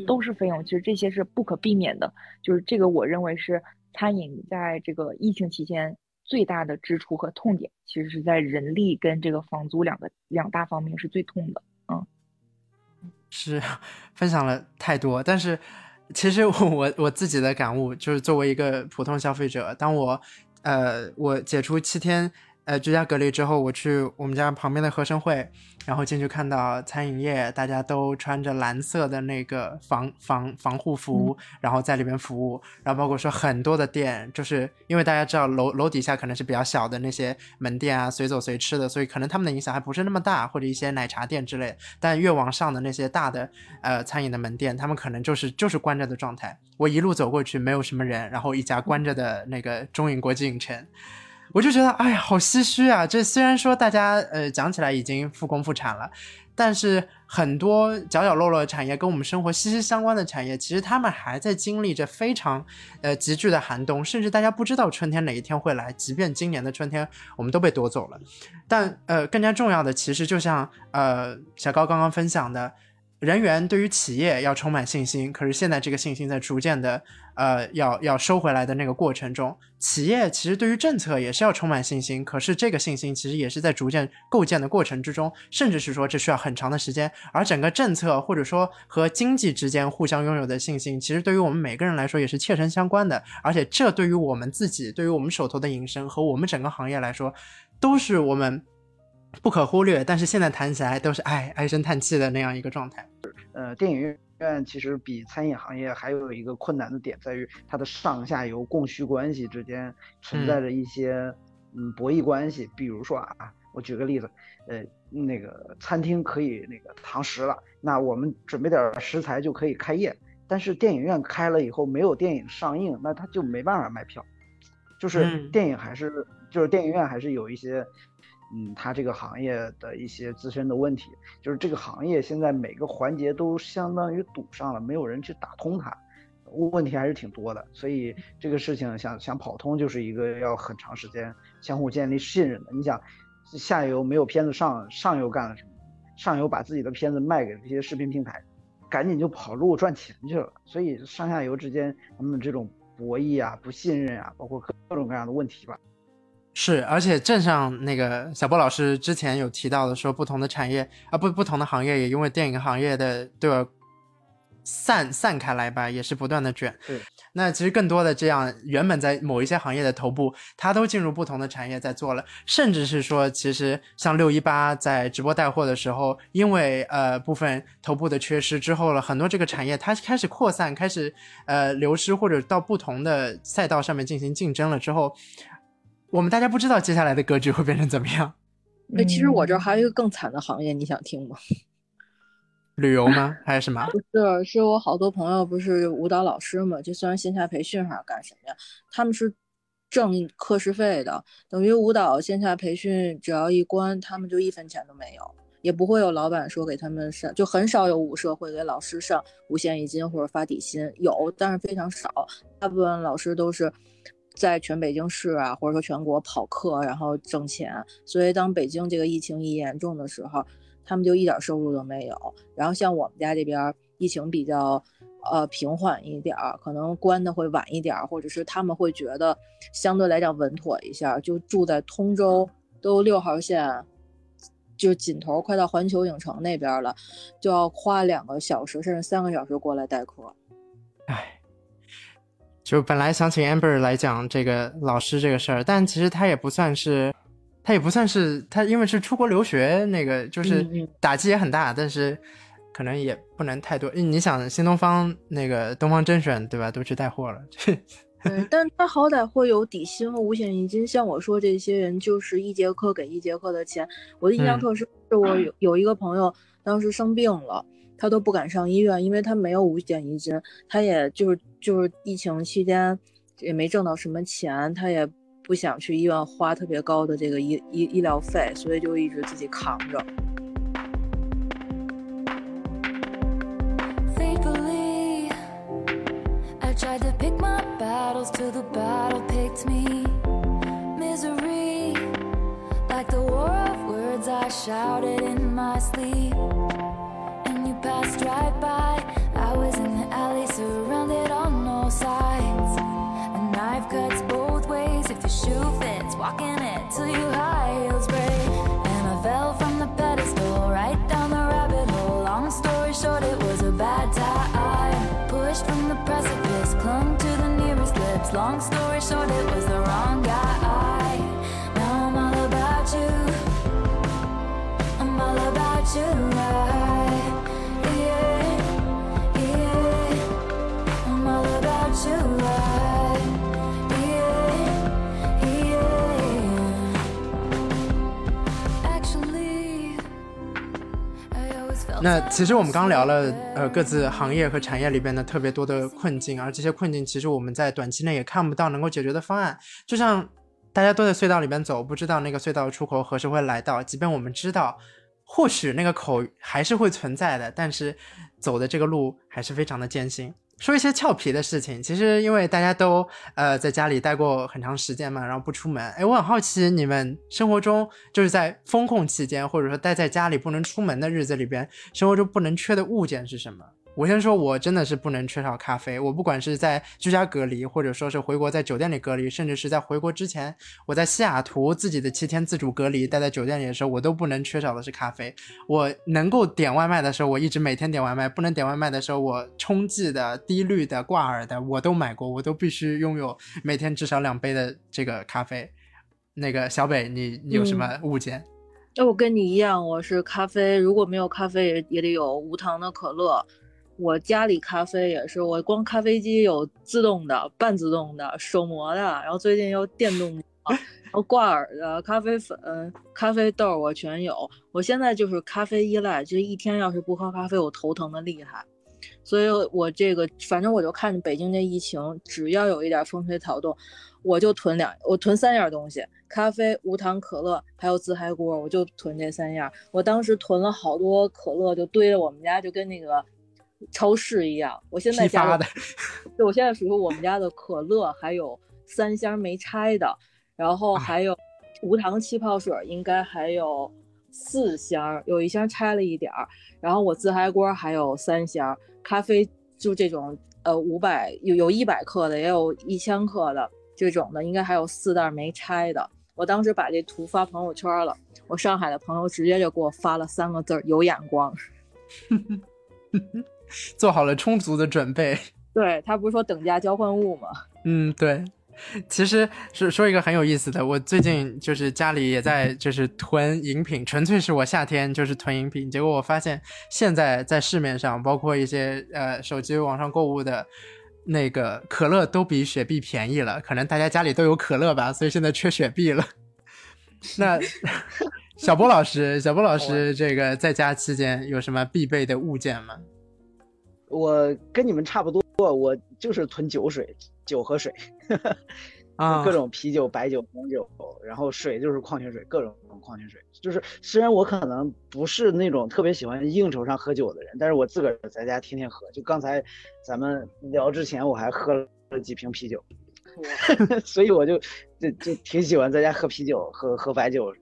都是费用，其实这些是不可避免的，就是这个我认为是餐饮在这个疫情期间最大的支出和痛点，其实是在人力跟这个房租两个两大方面是最痛的，嗯。是分享了太多，但是其实我我自己的感悟就是，作为一个普通消费者，当我呃我解除七天呃居家隔离之后，我去我们家旁边的合生汇，然后进去看到餐饮业大家都穿着蓝色的那个防防防护服，然后在里面服务，然后包括说很多的店，就是因为大家知道楼楼底下可能是比较小的那些门店啊，随走随吃的，所以可能他们的影响还不是那么大，或者一些奶茶店之类的。但越往上的那些大的呃餐饮的门店，他们可能就是就是关着的状态。我一路走过去，没有什么人，然后一家关着的那个中影国际影城。我就觉得，哎呀，好唏嘘啊！这虽然说大家呃讲起来已经复工复产了，但是很多角角落落的产业跟我们生活息息相关的产业，其实他们还在经历着非常呃急剧的寒冬，甚至大家不知道春天哪一天会来。即便今年的春天我们都被夺走了，但呃更加重要的，其实就像呃小高刚刚分享的。人员对于企业要充满信心，可是现在这个信心在逐渐的，呃，要要收回来的那个过程中，企业其实对于政策也是要充满信心，可是这个信心其实也是在逐渐构建的过程之中，甚至是说这需要很长的时间。而整个政策或者说和经济之间互相拥有的信心，其实对于我们每个人来说也是切身相关的，而且这对于我们自己，对于我们手头的营生和我们整个行业来说，都是我们。不可忽略，但是现在谈起来都是唉唉声叹气的那样一个状态。呃，电影院其实比餐饮行业还有一个困难的点在于它的上下游供需关系之间存在着一些嗯博弈关系。比如说啊，我举个例子，呃，那个餐厅可以那个堂食了，那我们准备点食材就可以开业。但是电影院开了以后没有电影上映，那他就没办法卖票。就是嗯电影还是就是电影院还是有一些，嗯，它这个行业的一些自身的问题，就是这个行业现在每个环节都相当于堵上了，没有人去打通它，问题还是挺多的。所以这个事情想想跑通，就是一个要很长时间相互建立信任的。你想，下游没有片子上，上游干了什么？上游把自己的片子卖给这些视频平台，赶紧就跑路赚钱去了。所以上下游之间他们这种博弈啊、不信任啊，包括各种各样的问题吧。是，而且正像那个小波老师之前有提到的，说不同的产业啊，不不同的行业也因为电影行业的对吧散散开来吧，也是不断的卷。对，那其实更多的这样原本在某一些行业的头部，他都进入不同的产业在做了，甚至是说，其实像六一八在直播带货的时候，因为呃部分头部的缺失之后了，很多这个产业它开始扩散，开始呃流失或者到不同的赛道上面进行竞争了之后。我们大家不知道接下来的格局会变成怎么样。哎，其实我这儿还有一个更惨的行业，你想听吗？旅游吗？还是什么？不是，是我好多朋友不是舞蹈老师嘛，就算线下培训还是干什么呀？他们是挣课时费的，等于舞蹈线下培训只要一关，他们就一分钱都没有，也不会有老板说给他们上，就很少有舞社会给老师上五险一金或者发底薪，有，但是非常少，大部分老师都是。在全北京市啊，或者说全国跑课，然后挣钱。所以当北京这个疫情一严重的时候，他们就一点收入都没有。然后像我们家这边疫情比较呃平缓一点儿，可能关的会晚一点儿，或者是他们会觉得相对来讲稳妥一下，就住在通州，都六号线，就尽头快到环球影城那边了，就要花两个小时甚至三个小时过来代课。唉。就本来想请 Amber 来讲这个老师这个事儿，但其实他也不算是，他也不算是他，因为是出国留学，那个就是打击也很大，但是可能也不能太多。你想新东方那个东方甄选对吧，都去带货了，对，但他好歹会有底薪和五险一金。像我说这些人，就是一节课给一节课的钱。我的印象特深，是我有有一个朋友当时生病了。他都不敢上医院，因为他没有五险一金，他也就是就是疫情期间也没挣到什么钱，他也不想去医院花特别高的这个医医医疗费，所以就一直自己扛着。passed right by. I was Walking it till your high heels break. And I fell from the pedestal right down the rabbit hole. Long story short, it was a bad time. Pushed from the precipice, clung to the nearest lips. Long story short, it was 那其实我们刚聊了，呃，各自行业和产业里边的特别多的困境，而这些困境其实我们在短期内也看不到能够解决的方案。就像大家都在隧道里边走，不知道那个隧道出口何时会来到。即便我们知道，或许那个口还是会存在的，但是走的这个路还是非常的艰辛。说一些俏皮的事情，其实因为大家都呃在家里待过很长时间嘛，然后不出门，哎，我很好奇你们生活中就是在封控期间，或者说待在家里不能出门的日子里边，生活中不能缺的物件是什么？我先说，我真的是不能缺少咖啡。我不管是在居家隔离，或者说是回国在酒店里隔离，甚至是在回国之前，我在西雅图自己的七天自主隔离待在酒店里的时候，我都不能缺少的是咖啡。我能够点外卖的时候，我一直每天点外卖；不能点外卖的时候，我冲剂的、低滤的、挂耳的我都买过，我都必须拥有每天至少两杯的这个咖啡。那个小北，你你有什么物件？那我跟你一样，我是咖啡，如果没有咖啡，也也得有无糖的可乐。我家里咖啡也是，我光咖啡机有自动的、半自动的、手磨的，然后最近又电动的，然后挂耳的咖啡粉、咖啡豆我全有。我现在就是咖啡依赖，就是一天要是不喝咖啡，我头疼的厉害。所以我这个反正我就看着北京这疫情，只要有一点风吹草动，我就囤两，我囤三样东西：咖啡、无糖可乐，还有自嗨锅，我就囤这三样。我当时囤了好多可乐，就堆着我们家，就跟那个超市一样。我现在家的，对，我现在属于我们家的可乐，还有三箱没拆的，然后还有无糖气泡水，应该还有。四箱，有一箱拆了一点儿，然后我自嗨锅还有三箱，咖啡就这种，呃，五百有有一百克的，也有一千克的这种的，应该还有四袋没拆的。我当时把这图发朋友圈了，我上海的朋友直接就给我发了三个字儿：有眼光，做好了充足的准备。对他不是说等价交换物吗？嗯，对。其实是说一个很有意思的，我最近就是家里也在就是囤饮品，纯粹是我夏天就是囤饮品。结果我发现现在在市面上，包括一些呃手机网上购物的那个可乐都比雪碧便宜了。可能大家家里都有可乐吧，所以现在缺雪碧了。那小波老师，小波老师，这个在家期间有什么必备的物件吗？我跟你们差不多，我就是囤酒水。酒和水，啊，各种啤酒、白酒、红酒，然后水就是矿泉水，各种矿泉水。就是虽然我可能不是那种特别喜欢应酬上喝酒的人，但是我自个儿在家天天喝。就刚才咱们聊之前，我还喝了几瓶啤酒，所以我就就就挺喜欢在家喝啤酒、喝喝白酒，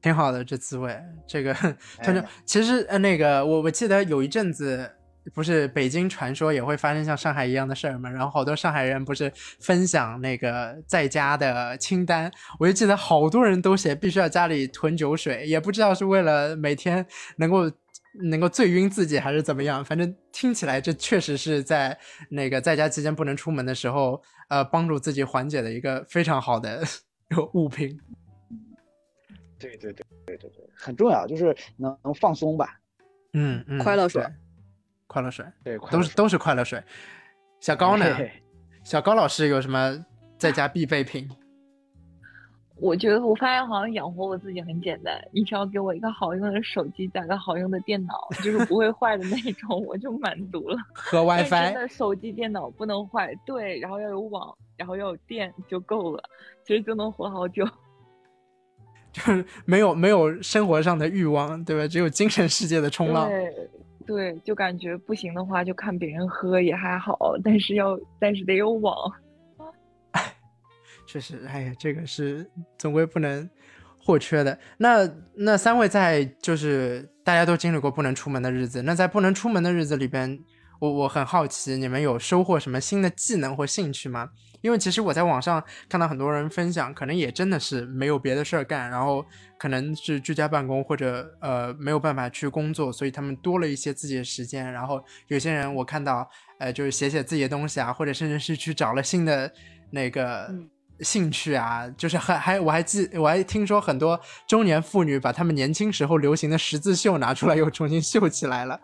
挺好的这滋味。这个他就其实呃那个我我记得有一阵子。不是北京传说也会发生像上海一样的事儿吗？然后好多上海人不是分享那个在家的清单，我就记得好多人都写必须要家里囤酒水，也不知道是为了每天能够能够醉晕自己还是怎么样，反正听起来这确实是在那个在家期间不能出门的时候，呃，帮助自己缓解的一个非常好的 物品。对对对对对对，很重要，就是能能放松吧。嗯嗯，快乐水。快乐水，对，都是都是快乐水。小高呢？小高老师有什么在家必备品？我觉得我发现好像养活我自己很简单，你只要给我一个好用的手机，加个好用的电脑，就是不会 坏的那种，我就满足了。和 WiFi。真的手机、电脑不能坏，对，然后要有网，然后要有电就够了，其实就能活好久。就是没有没有生活上的欲望，对吧？只有精神世界的冲浪。对。对，就感觉不行的话，就看别人喝也还好，但是要，但是得有网。确实，哎呀，这个是总归不能或缺的。那那三位在就是大家都经历过不能出门的日子，那在不能出门的日子里边，我我很好奇，你们有收获什么新的技能或兴趣吗？因为其实我在网上看到很多人分享，可能也真的是没有别的事儿干，然后可能是居家办公或者呃没有办法去工作，所以他们多了一些自己的时间。然后有些人我看到，呃，就是写写自己的东西啊，或者甚至是去找了新的那个兴趣啊，就是还还我还记我还听说很多中年妇女把他们年轻时候流行的十字绣拿出来又重新绣起来了。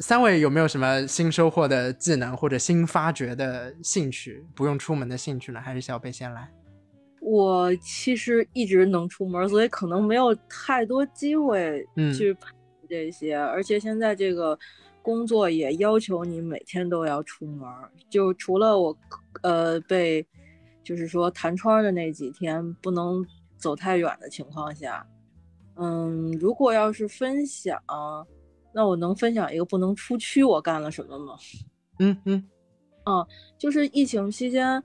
三位有没有什么新收获的技能或者新发掘的兴趣？不用出门的兴趣呢？还是小贝先来？我其实一直能出门，所以可能没有太多机会去这些。而且现在这个工作也要求你每天都要出门，就除了我呃被就是说弹窗的那几天不能走太远的情况下，嗯，如果要是分享。那我能分享一个不能出区我干了什么吗？嗯嗯，嗯，就是疫情期间，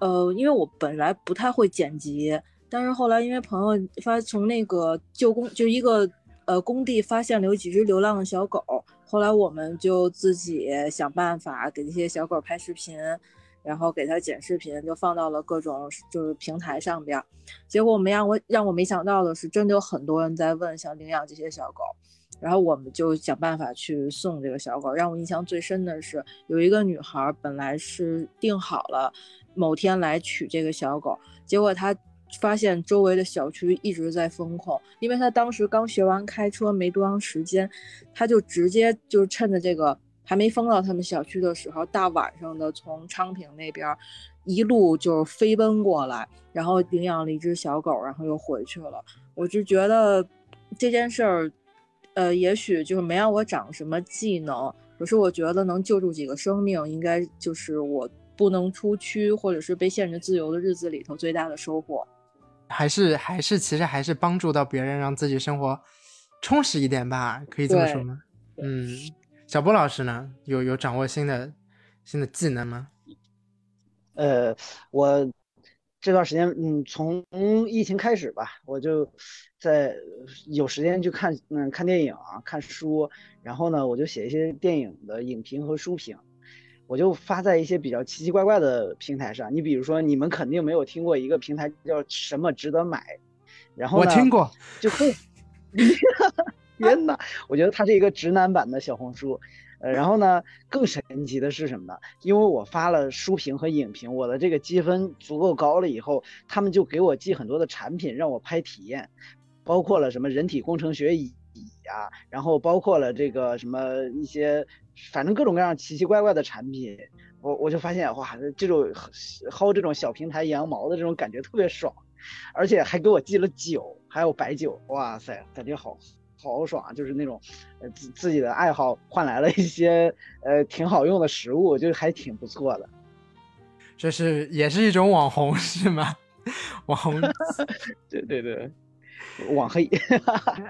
呃，因为我本来不太会剪辑，但是后来因为朋友发从那个旧工就一个呃工地发现了有几只流浪的小狗，后来我们就自己想办法给这些小狗拍视频，然后给它剪视频，就放到了各种就是平台上边。结果没让我让我没想到的是，真的有很多人在问想领养这些小狗。然后我们就想办法去送这个小狗。让我印象最深的是，有一个女孩本来是定好了某天来取这个小狗，结果她发现周围的小区一直在封控，因为她当时刚学完开车没多长时间，她就直接就趁着这个还没封到他们小区的时候，大晚上的从昌平那边一路就飞奔过来，然后领养了一只小狗，然后又回去了。我就觉得这件事儿。呃，也许就是没让我长什么技能，可是我觉得能救助几个生命，应该就是我不能出区或者是被限制自由的日子里头最大的收获。还是还是其实还是帮助到别人，让自己生活充实一点吧，可以这么说吗？嗯，小波老师呢，有有掌握新的新的技能吗？呃，我这段时间，嗯，从疫情开始吧，我就在有时间去看，嗯，看电影啊，看书，然后呢，我就写一些电影的影评和书评，我就发在一些比较奇奇怪怪的平台上。你比如说，你们肯定没有听过一个平台叫什么值得买，然后我听过，就会，天呐，我觉得它是一个直男版的小红书。呃，然后呢，更神奇的是什么呢？因为我发了书评和影评，我的这个积分足够高了以后，他们就给我寄很多的产品让我拍体验，包括了什么人体工程学椅啊，然后包括了这个什么一些，反正各种各样奇奇怪怪的产品，我我就发现哇，这种薅这种小平台羊毛的这种感觉特别爽，而且还给我寄了酒，还有白酒，哇塞，感觉好。好爽啊！就是那种，呃，自自己的爱好换来了一些，呃，挺好用的食物，就还挺不错的。这是也是一种网红是吗？网红，对对对，网黑，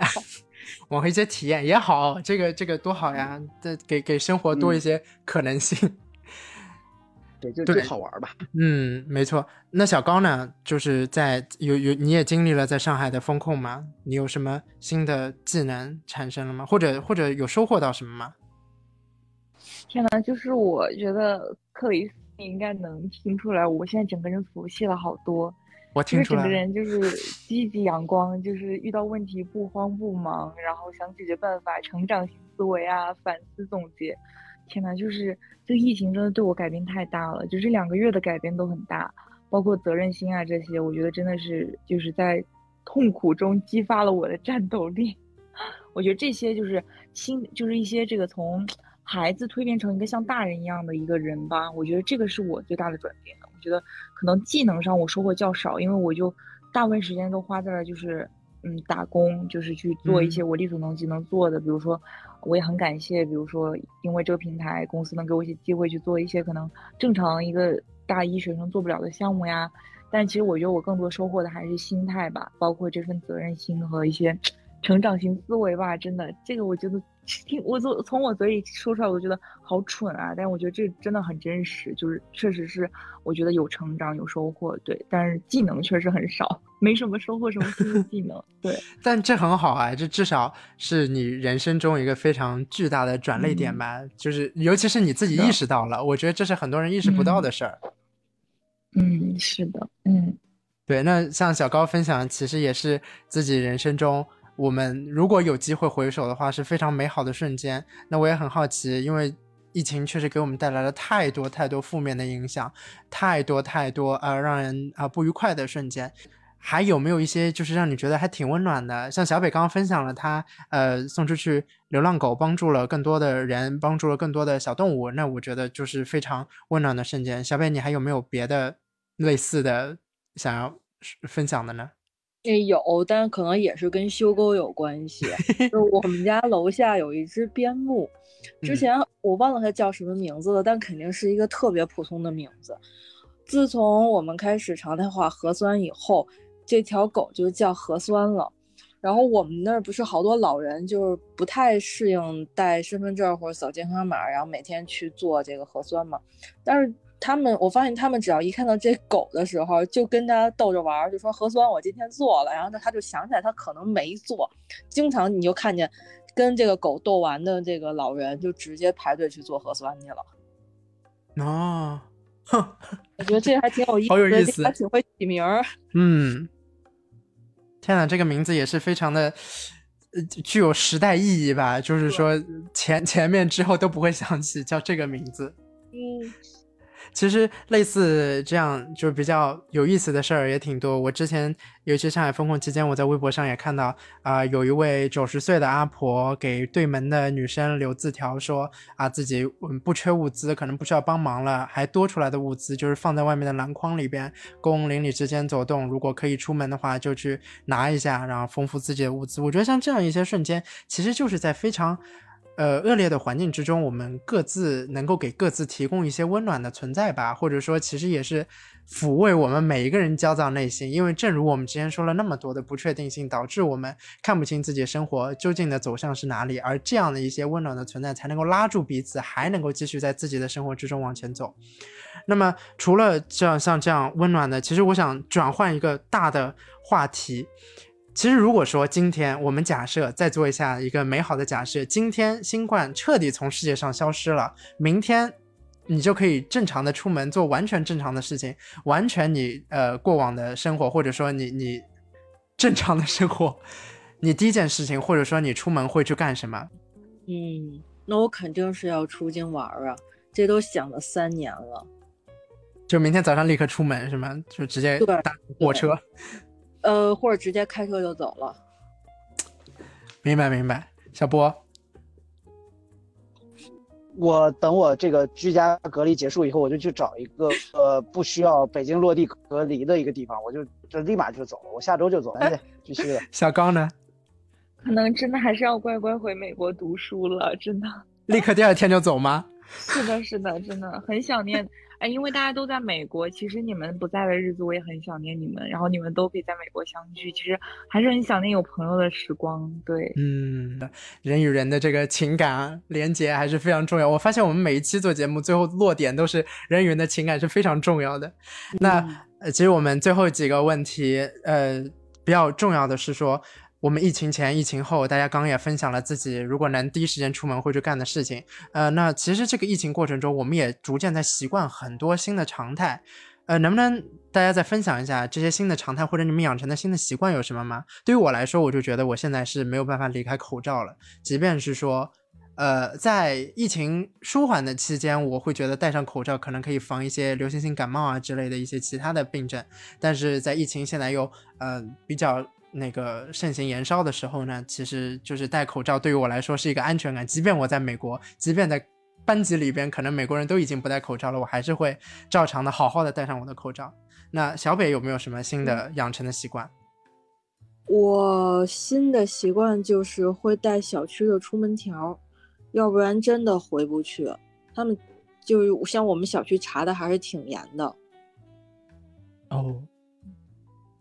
网黑一些体验也好，这个这个多好呀！这给给生活多一些可能性。对，就就好玩吧。嗯，没错。那小高呢？就是在有有，你也经历了在上海的风控吗？你有什么新的技能产生了吗？或者或者有收获到什么吗？天哪，就是我觉得克里斯你应该能听出来，我现在整个人佛系了好多。我听出来。整个人就是积极阳光，就是遇到问题不慌不忙，然后想解决办法，成长型思维啊，反思总结。天呐，就是这个疫情真的对我改变太大了，就这两个月的改变都很大，包括责任心啊这些，我觉得真的是就是在痛苦中激发了我的战斗力。我觉得这些就是新，就是一些这个从孩子蜕变成一个像大人一样的一个人吧。我觉得这个是我最大的转变。我觉得可能技能上我收获较少，因为我就大部分时间都花在了就是。嗯，打工就是去做一些我力所能及能做的，比如说，我也很感谢，比如说，因为这个平台公司能给我一些机会去做一些可能正常一个大一学生做不了的项目呀。但其实我觉得我更多收获的还是心态吧，包括这份责任心和一些成长型思维吧。真的，这个我觉得听我从从我嘴里说出来，我觉得好蠢啊，但是我觉得这真的很真实，就是确实是我觉得有成长有收获，对，但是技能确实很少。没什么收获，什么新的技能？对，但这很好啊，这至少是你人生中一个非常巨大的转泪点吧。就是尤其是你自己意识到了，我觉得这是很多人意识不到的事儿。嗯，是的，嗯，对。那像小高分享，其实也是自己人生中，我们如果有机会回首的话，是非常美好的瞬间。那我也很好奇，因为疫情确实给我们带来了太多太多负面的影响，太多太多呃让人啊不愉快的瞬间。还有没有一些就是让你觉得还挺温暖的？像小北刚刚分享了他呃送出去流浪狗，帮助了更多的人，帮助了更多的小动物，那我觉得就是非常温暖的瞬间。小北，你还有没有别的类似的想要分享的呢？也有，但可能也是跟修沟有关系。就我们家楼下有一只边牧，之前我忘了它叫什么名字了，但肯定是一个特别普通的名字。自从我们开始常态化核酸以后。这条狗就叫核酸了，然后我们那儿不是好多老人就是不太适应带身份证或者扫健康码，然后每天去做这个核酸嘛。但是他们，我发现他们只要一看到这狗的时候，就跟他逗着玩，就说核酸我今天做了，然后他他就想起来他可能没做。经常你就看见跟这个狗逗完的这个老人就直接排队去做核酸去了。哦，哼，我觉得这还挺有意思，好有意思，还挺会起名儿。嗯。天呐，这个名字也是非常的，呃，具有时代意义吧？就是说前前面之后都不会想起叫这个名字。嗯，其实类似这样就比较有意思的事儿也挺多。我之前尤其上海封控期间，我在微博上也看到啊、有一位九十岁的阿婆给对门的女生留字条说啊，自己嗯不缺物资，可能不需要帮忙了，还多出来的物资就是放在外面的篮筐里边，供邻里之间走动。如果可以出门的话，就去拿一下，然后丰富自己的物资。我觉得像这样一些瞬间，其实就是在非常。呃，恶劣的环境之中，我们各自能够给各自提供一些温暖的存在吧，或者说，其实也是抚慰我们每一个人焦躁内心。因为正如我们之前说了那么多的不确定性，导致我们看不清自己生活究竟的走向是哪里，而这样的一些温暖的存在，才能够拉住彼此，还能够继续在自己的生活之中往前走。那么，除了这样像这样温暖的，其实我想转换一个大的话题。其实，如果说今天我们假设再做一下一个美好的假设，今天新冠彻底从世界上消失了，明天你就可以正常的出门做完全正常的事情，完全你呃过往的生活，或者说你你正常的生活，你第一件事情，或者说你出门会去干什么？嗯，那我肯定是要出京玩儿啊，这都想了三年了。就明天早上立刻出门是吗？就直接对搭火车？呃，或者直接开车就走了。明白明白，小波。我等我这个居家隔离结束以后，我就去找一个呃不需要北京落地隔离的一个地方，我就就立马就走了，我下周就走，哎，必须的。小高呢？可能真的还是要乖乖回美国读书了，真的。立刻第二天就走吗？是的，是的，真的很想念。哎，因为大家都在美国，其实你们不在的日子我也很想念你们，然后你们都可以在美国相聚，其实还是很想念有朋友的时光。对，嗯，人与人的这个情感啊连接还是非常重要。我发现我们每一期做节目，最后落点都是人与人的情感是非常重要的。那呃，其实我们最后几个问题，呃，比较重要的是说，我们疫情前、疫情后，大家刚刚也分享了自己如果能第一时间出门会去干的事情。呃，那其实这个疫情过程中，我们也逐渐在习惯很多新的常态。呃，能不能大家再分享一下这些新的常态，或者你们养成的新的习惯有什么吗？对于我来说，我就觉得我现在是没有办法离开口罩了，即便是说。呃，在疫情舒缓的期间，我会觉得戴上口罩可能可以防一些流行性感冒啊之类的一些其他的病症，但是在疫情现在又呃比较那个盛行燃烧的时候呢，其实就是戴口罩对于我来说是一个安全感，即便我在美国，即便在班级里边，可能美国人都已经不戴口罩了，我还是会照常的好好的戴上我的口罩。那小北有没有什么新的养成的习惯？我新的习惯就是会带小区的出门条，要不然真的回不去。他们就是像我们小区查的还是挺严的。哦，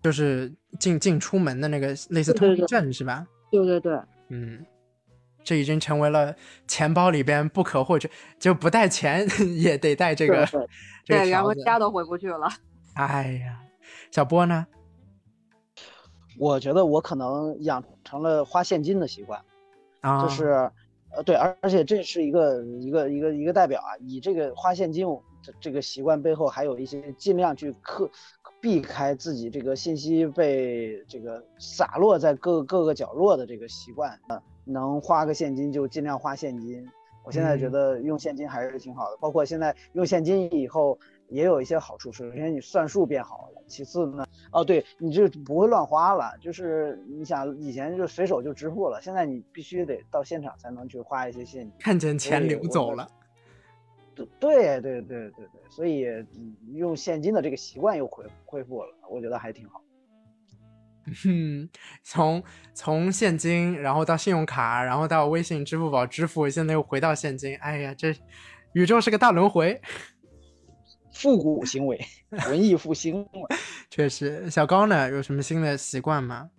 就是进进出门的那个类似通行证是吧？对对对，嗯，这已经成为了钱包里边不可或缺，就不带钱 也得带这个对对这个对，然后。家都回不去了。哎呀，小波呢？我觉得我可能养成了花现金的习惯，啊，就是，呃，对，而而且这是一个一个一个一个代表啊，以这个花现金这这个习惯背后还有一些尽量去克避开自己这个信息被这个洒落在各各个角落的这个习惯，呃，能花个现金就尽量花现金。我现在觉嗯得用现金还是挺好的，包括现在用现金以后也有一些好处，首先你算数变好了，其次呢，哦，对你就不会乱花了，就是你想以前就随手就支付了，现在你必须得到现场才能去花一些现金。看见钱流走了。对对对对对对，所以嗯用现金的这个习惯又恢恢复了，我觉得还挺好。嗯，从从现金，然后到信用卡，然后到微信、支付宝支付，现在又回到现金。哎呀，这宇宙是个大轮回。复古行为，文艺复兴嘛。确实，小高呢有什么新的习惯吗？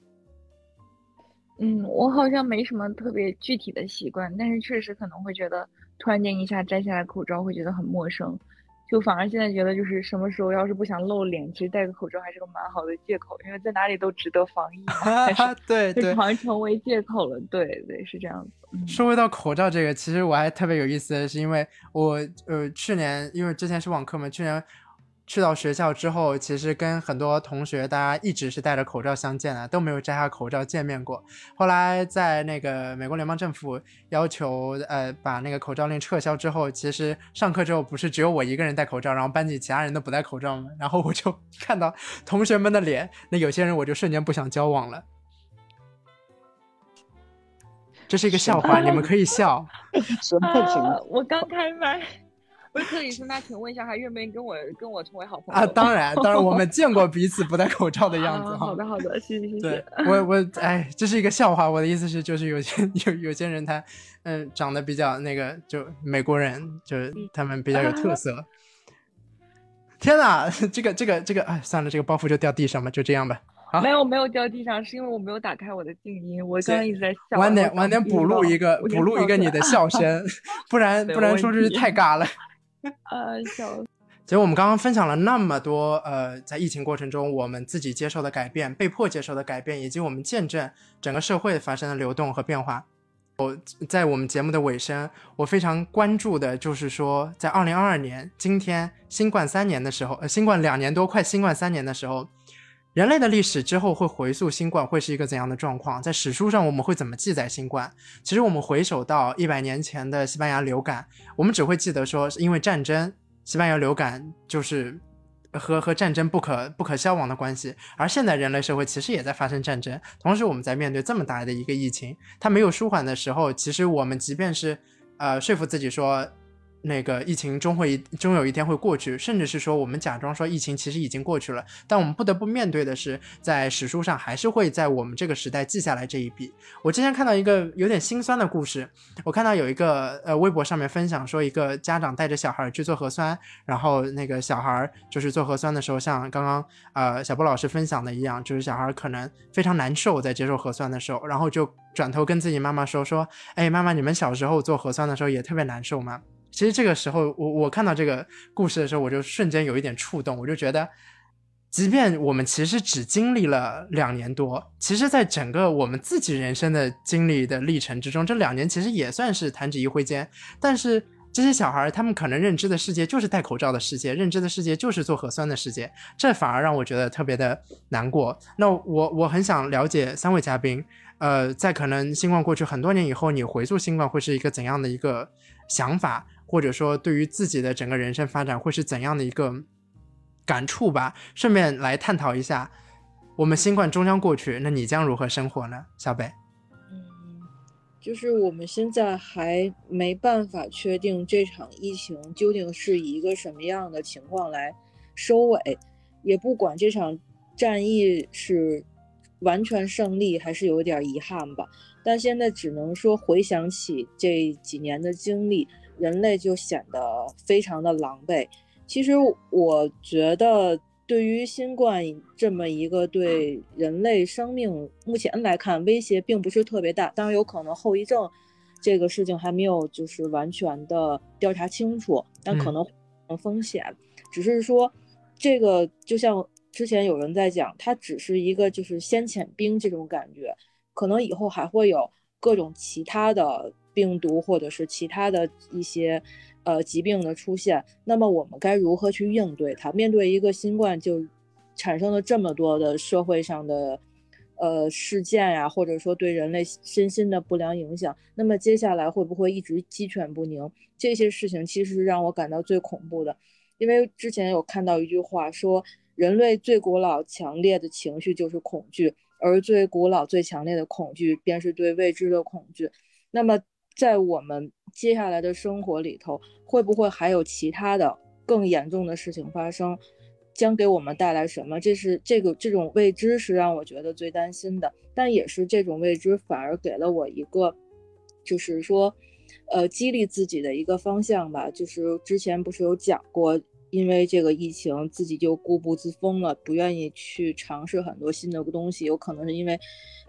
嗯，我好像没什么特别具体的习惯，但是确实可能会觉得突然间一下摘下来口罩会觉得很陌生，就反而现在觉得就是什么时候要是不想露脸，其实戴个口罩还是个蛮好的借口，因为在哪里都值得防疫 对 对就，好像成为借口了。对对，是这样子。嗯说回到口罩这个，其实我还特别有意思的是，因为我呃去年因为之前是网课嘛，去年去到学校之后，其实跟很多同学大家一直是戴着口罩相见的，都没有摘下口罩见面过。后来在那个美国联邦政府要求呃把那个口罩令撤销之后，其实上课之后不是只有我一个人戴口罩，然后班级其他人都不戴口罩吗？然后我就 看到同学们的脸，那有些人我就瞬间不想交往了。这是一个笑话，你们可以笑。什么情啊？我刚开麦。不是克里斯，那请问一下，还愿不愿意跟我跟我成为好朋友啊？当然，当然，我们见过彼此不戴口罩的样子。好的，好的，谢谢，谢谢。对我，我，哎，这是一个笑话。我的意思是，就是有些有有些人他，嗯，长得比较那个，就美国人，就是他们比较有特色。天哪，这个这个这个，哎，算了，这个包袱就掉地上吧，就这样吧。没有没有掉地上，是因为我没有打开我的静音，我刚刚一直在笑。晚点晚点补录一个补录一个你的笑声，不然不然说出去太尬了。呃，笑！结果我们刚刚分享了那么多，呃，在疫情过程中我们自己接受的改变、被迫接受的改变，以及我们见证整个社会发生的流动和变化。我在我们节目的尾声，我非常关注的就是说，在二零二二年今天新冠三年的时候，呃，新冠两年多快新冠三年的时候，人类的历史之后会回溯新冠会是一个怎样的状况？在史书上我们会怎么记载新冠？其实我们回首到一百年前的西班牙流感，我们只会记得说是，因为战争，西班牙流感就是和和战争不可不可消亡的关系。而现在人类社会其实也在发生战争，同时我们在面对这么大的一个疫情，它没有舒缓的时候，其实我们即便是呃说服自己说。那个疫情终会终有一天会过去，甚至是说我们假装说疫情其实已经过去了，但我们不得不面对的是，在史书上还是会在我们这个时代记下来这一笔。我之前看到一个有点心酸的故事，我看到有一个呃微博上面分享说，一个家长带着小孩去做核酸，然后那个小孩就是做核酸的时候，像刚刚呃小波老师分享的一样，就是小孩可能非常难受在接受核酸的时候，然后就转头跟自己妈妈说说，哎妈妈，你们小时候做核酸的时候也特别难受吗？其实这个时候，我我看到这个故事的时候，我就瞬间有一点触动。我就觉得，即便我们其实只经历了两年多，其实，在整个我们自己人生的经历的历程之中，这两年其实也算是弹指一挥间。但是这些小孩，他们可能认知的世界就是戴口罩的世界，认知的世界就是做核酸的世界，这反而让我觉得特别的难过。那我我很想了解三位嘉宾，呃，在可能新冠过去很多年以后，你回溯新冠会是一个怎样的一个想法？或者说，对于自己的整个人生发展会是怎样的一个感触吧？顺便来探讨一下，我们新冠终将过去，那你将如何生活呢？小北，嗯，就是我们现在还没办法确定这场疫情究竟是以一个什么样的情况来收尾，也不管这场战役是完全胜利还是有点遗憾吧。但现在只能说回想起这几年的经历。人类就显得非常的狼狈。其实我觉得，对于新冠这么一个对人类生命目前来看威胁并不是特别大，当然有可能后遗症这个事情还没有就是完全的调查清楚，但可能风险只是说这个就像之前有人在讲，它只是一个就是先遣兵这种感觉，可能以后还会有各种其他的。病毒或者是其他的一些呃疾病的出现，那么我们该如何去应对它？面对一个新冠就产生了这么多的社会上的呃事件呀，或者说对人类身心的不良影响，那么接下来会不会一直鸡犬不宁？这些事情其实是让我感到最恐怖的，因为之前有看到一句话说，人类最古老强烈的情绪就是恐惧，而最古老最强烈的恐惧便是对未知的恐惧。那么。在我们接下来的生活里头，会不会还有其他的更严重的事情发生，将给我们带来什么？这是这个这种未知是让我觉得最担心的，但也是这种未知反而给了我一个，就是说，呃，激励自己的一个方向吧。就是之前不是有讲过，因为这个疫情自己就固步自封了，不愿意去尝试很多新的东西，有可能是因为。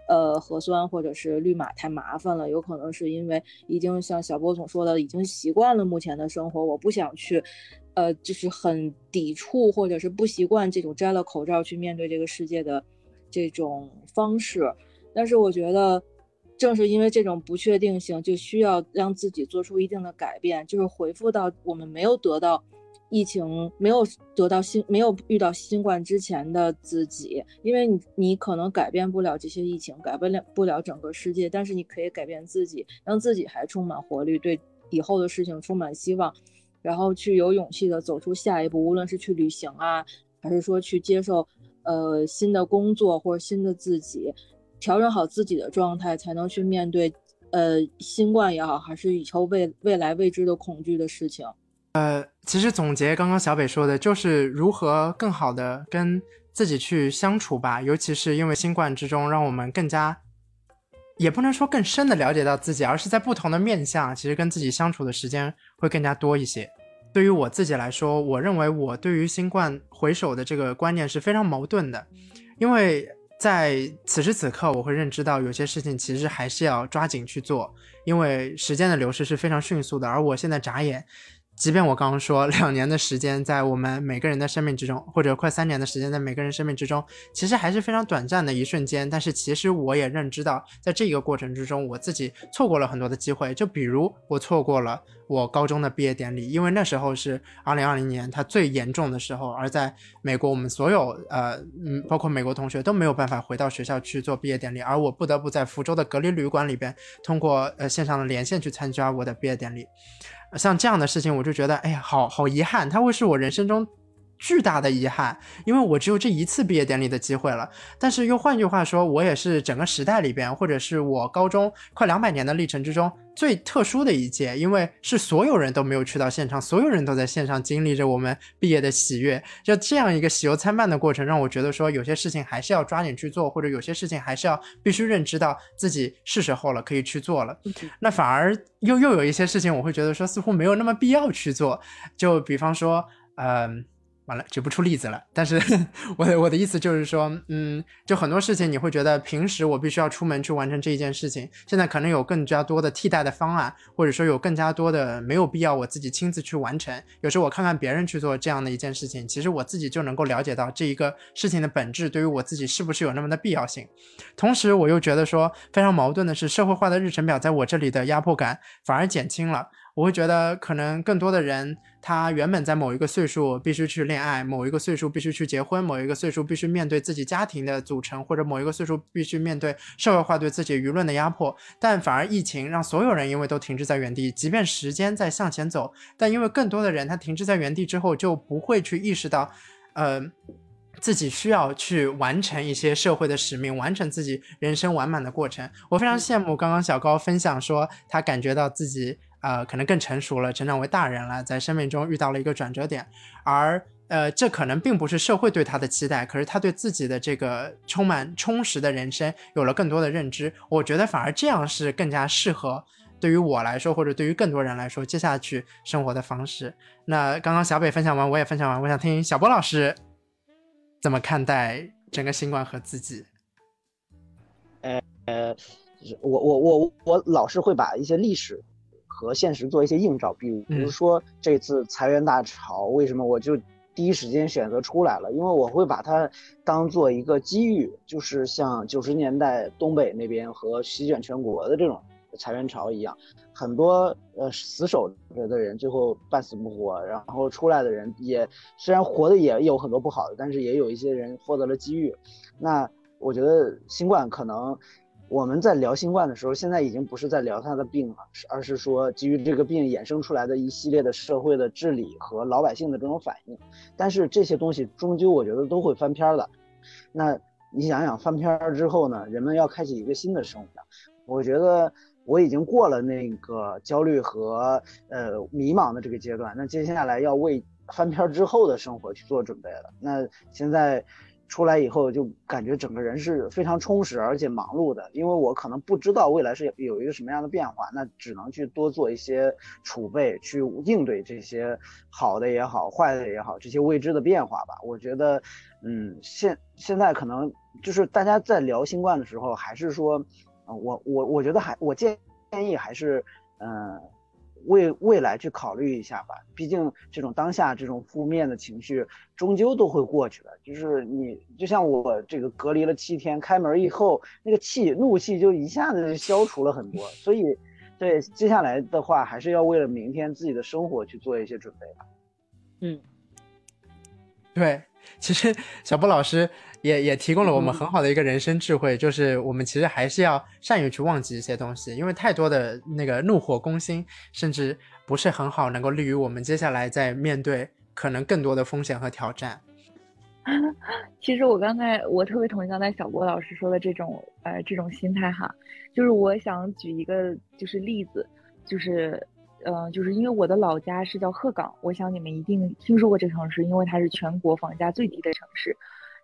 呃，核酸或者是绿码太麻烦了，有可能是因为已经像小波总说的，已经习惯了目前的生活，我不想去，呃，就是很抵触或者是不习惯这种摘了口罩去面对这个世界的这种方式。但是我觉得，正是因为这种不确定性，就需要让自己做出一定的改变，就是回复到我们没有得到疫情没有得到新没有遇到新冠之前的自己，因为你你可能改变不了这些疫情，改变了不了整个世界，但是你可以改变自己，让自己还充满活力，对以后的事情充满希望，然后去有勇气的走出下一步，无论是去旅行啊，还是说去接受呃新的工作或者新的自己，调整好自己的状态，才能去面对呃新冠也好，还是以后未未来未知的恐惧的事情。呃，其实总结刚刚小北说的，就是如何更好的跟自己去相处吧。尤其是因为新冠之中，让我们更加，也不能说更深的了解到自己，而是在不同的面相，其实跟自己相处的时间会更加多一些。对于我自己来说，我认为我对于新冠回首的这个观念是非常矛盾的，因为在此时此刻，我会认知到有些事情其实还是要抓紧去做，因为时间的流逝是非常迅速的，而我现在眨眼。即便我刚刚说两年的时间在我们每个人的生命之中，或者快三年的时间在每个人生命之中，其实还是非常短暂的一瞬间。但是其实我也认知到，在这个过程之中，我自己错过了很多的机会。就比如我错过了我高中的毕业典礼，因为那时候是二零二零年它最严重的时候，而在美国，我们所有呃嗯，包括美国同学都没有办法回到学校去做毕业典礼，而我不得不在福州的隔离旅馆里边，通过呃线上的连线去参加我的毕业典礼。像这样的事情，我就觉得，哎呀，好好遗憾，它会是我人生中。巨大的遗憾，因为我只有这一次毕业典礼的机会了。但是又换句话说，我也是整个时代里边，或者是我高中快两百年的历程之中最特殊的一届，因为是所有人都没有去到现场，所有人都在线上经历着我们毕业的喜悦。就这样一个喜忧参半的过程，让我觉得说有些事情还是要抓紧去做，或者有些事情还是要必须认知到自己是时候了，可以去做了。那反而又又有一些事情，我会觉得说似乎没有那么必要去做。就比方说，嗯。完了，举不出例子了。但是，我的我的意思就是说，嗯，就很多事情，你会觉得平时我必须要出门去完成这一件事情，现在可能有更加多的替代的方案，或者说有更加多的没有必要我自己亲自去完成。有时候我看看别人去做这样的一件事情，其实我自己就能够了解到这一个事情的本质对于我自己是不是有那么的必要性。同时，我又觉得说非常矛盾的是，社会化的日程表在我这里的压迫感反而减轻了。我会觉得，可能更多的人，他原本在某一个岁数必须去恋爱，某一个岁数必须去结婚，某一个岁数必须面对自己家庭的组成，或者某一个岁数必须面对社会化对自己舆论的压迫。但反而疫情让所有人因为都停滞在原地，即便时间在向前走，但因为更多的人他停滞在原地之后，就不会去意识到，呃，自己需要去完成一些社会的使命，完成自己人生完满的过程。我非常羡慕刚刚小高分享说，他感觉到自己。呃，可能更成熟了，成长为大人了，在生命中遇到了一个转折点，而呃，这可能并不是社会对他的期待，可是他对自己的这个充满充实的人生有了更多的认知。我觉得反而这样是更加适合对于我来说，或者对于更多人来说，接下去生活的方式。那刚刚小北分享完，我也分享完，我想听小波老师怎么看待整个新冠和自己。呃呃，我我我我老是会把一些历史。和现实做一些映照，比如比如说这次裁员大潮，为什么我就第一时间选择出来了？因为我会把它当做一个机遇，就是像九十年代东北那边和席卷全国的这种裁员潮一样，很多呃死守着的人最后半死不活，然后出来的人也虽然活的也有很多不好的，但是也有一些人获得了机遇。那我觉得新冠可能。我们在聊新冠的时候，现在已经不是在聊他的病了，而是说基于这个病衍生出来的一系列的社会的治理和老百姓的这种反应。但是这些东西终究我觉得都会翻篇的。那你想想翻篇之后呢？人们要开启一个新的生活。我觉得我已经过了那个焦虑和呃迷茫的这个阶段。那接下来要为翻篇之后的生活去做准备了。那现在。出来以后就感觉整个人是非常充实而且忙碌的，因为我可能不知道未来是有一个什么样的变化，那只能去多做一些储备，去应对这些好的也好，坏的也好，这些未知的变化吧。我觉得，嗯，现现在可能就是大家在聊新冠的时候，还是说，我我我觉得还我建建议还是，嗯。未来去考虑一下吧，毕竟这种当下这种负面的情绪终究都会过去的。就是你就像我这个隔离了七天，开门以后那个气怒气就一下子就消除了很多。所以，对接下来的话，还是要为了明天自己的生活去做一些准备吧。嗯，对，其实小波老师也也提供了我们很好的一个人生智慧，就是我们其实还是要善于去忘记一些东西，因为太多的那个怒火攻心，甚至不是很好能够利于我们接下来在面对可能更多的风险和挑战。其实我刚才我特别同意刚才小波老师说的这种呃这种心态哈，就是我想举一个就是例子，就是呃就是因为我的老家是叫鹤岗，我想你们一定听说过这个城市，因为它是全国房价最低的城市。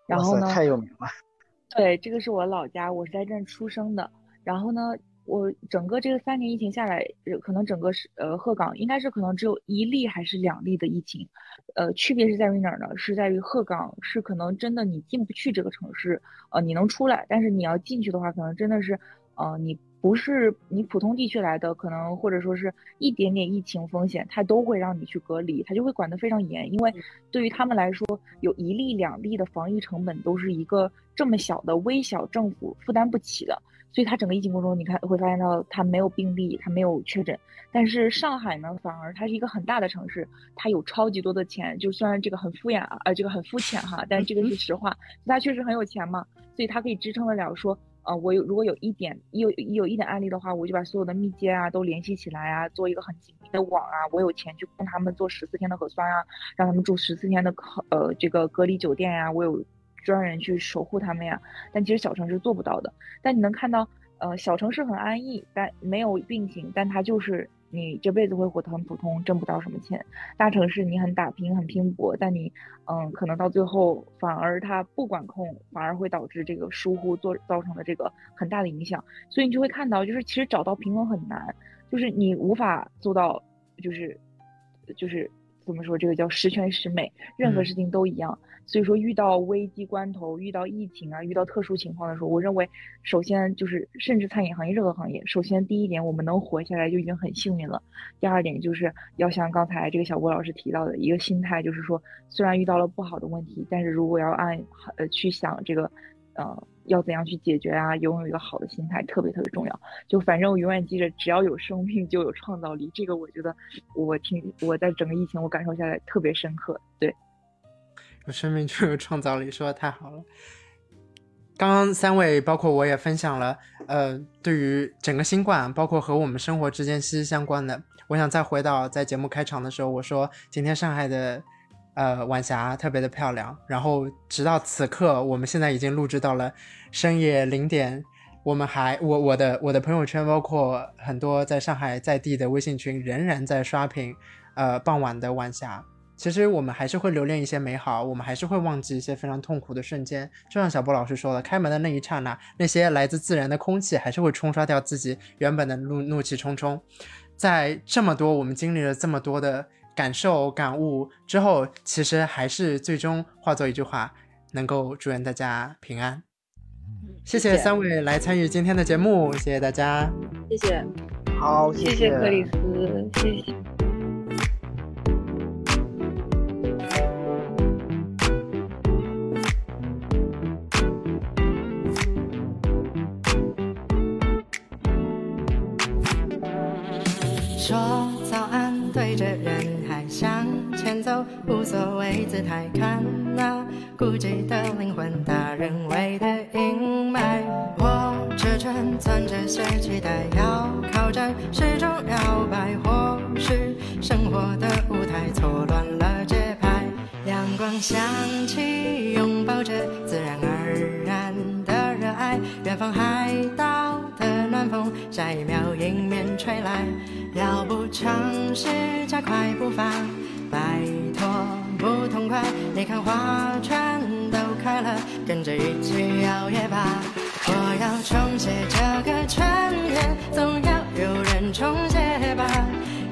然后呢，太有名了。对，这个是我老家，我是在这出生的。然后呢。我整个这个三年疫情下来，可能整个是呃鹤岗应该是可能只有一例还是两例的疫情，呃，区别是在于哪儿呢？是在于鹤岗是可能真的你进不去这个城市，呃，你能出来，但是你要进去的话，可能真的是，呃，你不是你普通地区来的，可能或者说是一点点疫情风险，他都会让你去隔离，他就会管得非常严，因为对于他们来说，有一例两例的防疫成本都是一个这么小的微小政府负担不起的。所以它整个疫情过程中，你看会发现到它没有病例，它没有确诊。但是上海呢，反而它是一个很大的城市，它有超级多的钱。就虽然这个很敷衍啊，呃，这个很肤浅哈，但是这个是实话。它确实很有钱嘛，所以它可以支撑得了说，呃，我有如果有一点有有一点案例的话，我就把所有的密接啊都联系起来啊，做一个很紧密的网啊。我有钱去供他们做十四天的核酸啊，让他们住十四天的呃这个隔离酒店呀。我有。专人去守护他们呀，但其实小城市做不到的。但你能看到，呃，小城市很安逸，但没有病情，但它就是你这辈子会活得很普通，挣不到什么钱。大城市你很打拼，很拼搏，但你，嗯，可能到最后反而他不管控，反而会导致这个疏忽做造成的这个很大的影响。所以你就会看到，就是其实找到平衡很难，就是你无法做到，就是，就是。怎么说？这个叫十全十美，任何事情都一样。所以说，遇到危机关头，遇到疫情啊，遇到特殊情况的时候，我认为，首先就是，甚至餐饮行业任何行业，首先第一点，我们能活下来就已经很幸运了。第二点就是要像刚才这个小郭老师提到的一个心态，就是说，虽然遇到了不好的问题，但是如果要按呃去想这个，呃。要怎样去解决啊？拥有一个好的心态特别特别重要。就反正我永远记着，只要有生命就有创造力。这个我觉得，我听我在整个疫情我感受下来特别深刻。对，有生命就有创造力，说的太好了。刚刚三位包括我也分享了，呃，对于整个新冠，包括和我们生活之间息息相关的。我想再回到在节目开场的时候，我说今天上海的。呃，晚霞特别的漂亮。然后直到此刻，我们现在已经录制到了深夜零点。我们还，我我的我的朋友圈，包括很多在上海在地的微信群，仍然在刷屏。呃，傍晚的晚霞，其实我们还是会留恋一些美好，我们还是会忘记一些非常痛苦的瞬间。就像小波老师说的，开门的那一刹那，那些来自自然的空气，还是会冲刷掉自己原本的怒怒气冲冲。在这么多，我们经历了这么多的。感受感悟之后，其实还是最终化作一句话，能够祝愿大家平安。谢谢三位来参与今天的节目，谢谢大家，谢谢，好，谢谢克里斯，谢谢。无所谓姿态，看那孤寂的灵魂，大人为的阴霾。我车程攥着些期待，要靠站始终摇摆，或许生活的舞台错乱了节拍。阳光响起，拥抱着自然而然的热爱。远方海岛的暖风，下一秒迎面吹来，要不尝试加快步伐。拜托，不痛快！你看花全都开了，跟着一起摇曳吧！我要重写这个春天，总要有人重写吧！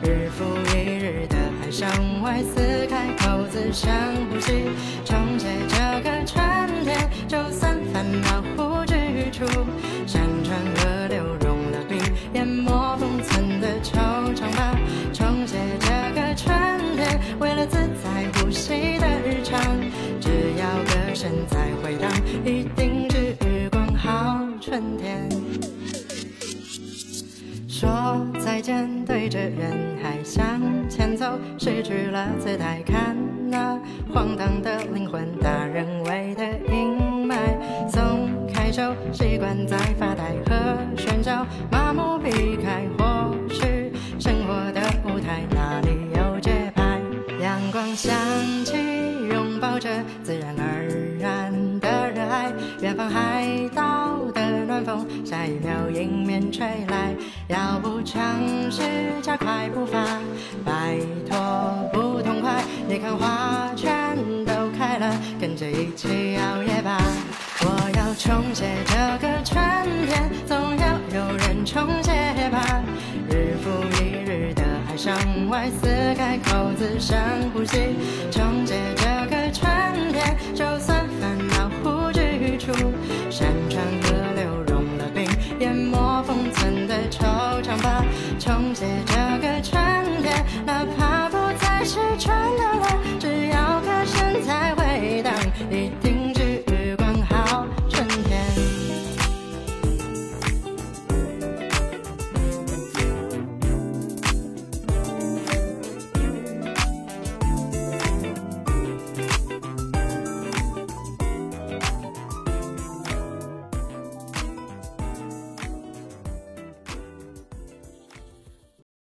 日复一日的爱向外撕开口子，深呼吸，重写这个春天，就算烦恼呼之欲说再见，对着人海向。前走，失去了姿态，看那荒唐的灵魂，大人为的阴霾。松开手，习惯在发呆和喧嚣，麻木避开，或许生活的舞台哪里有节拍？阳光响起，拥抱着自然而然的热爱，远方海岛暖风，下一秒迎面吹来。要不尝试加快步伐，摆脱不痛快。你看花全都开了，跟着一起摇曳吧。我要重写这个春天，总要有人重写吧。日复一日的爱上外，撕开口子深呼吸，重写这个春天，就算烦惆怅吧，终结这个春天，哪怕。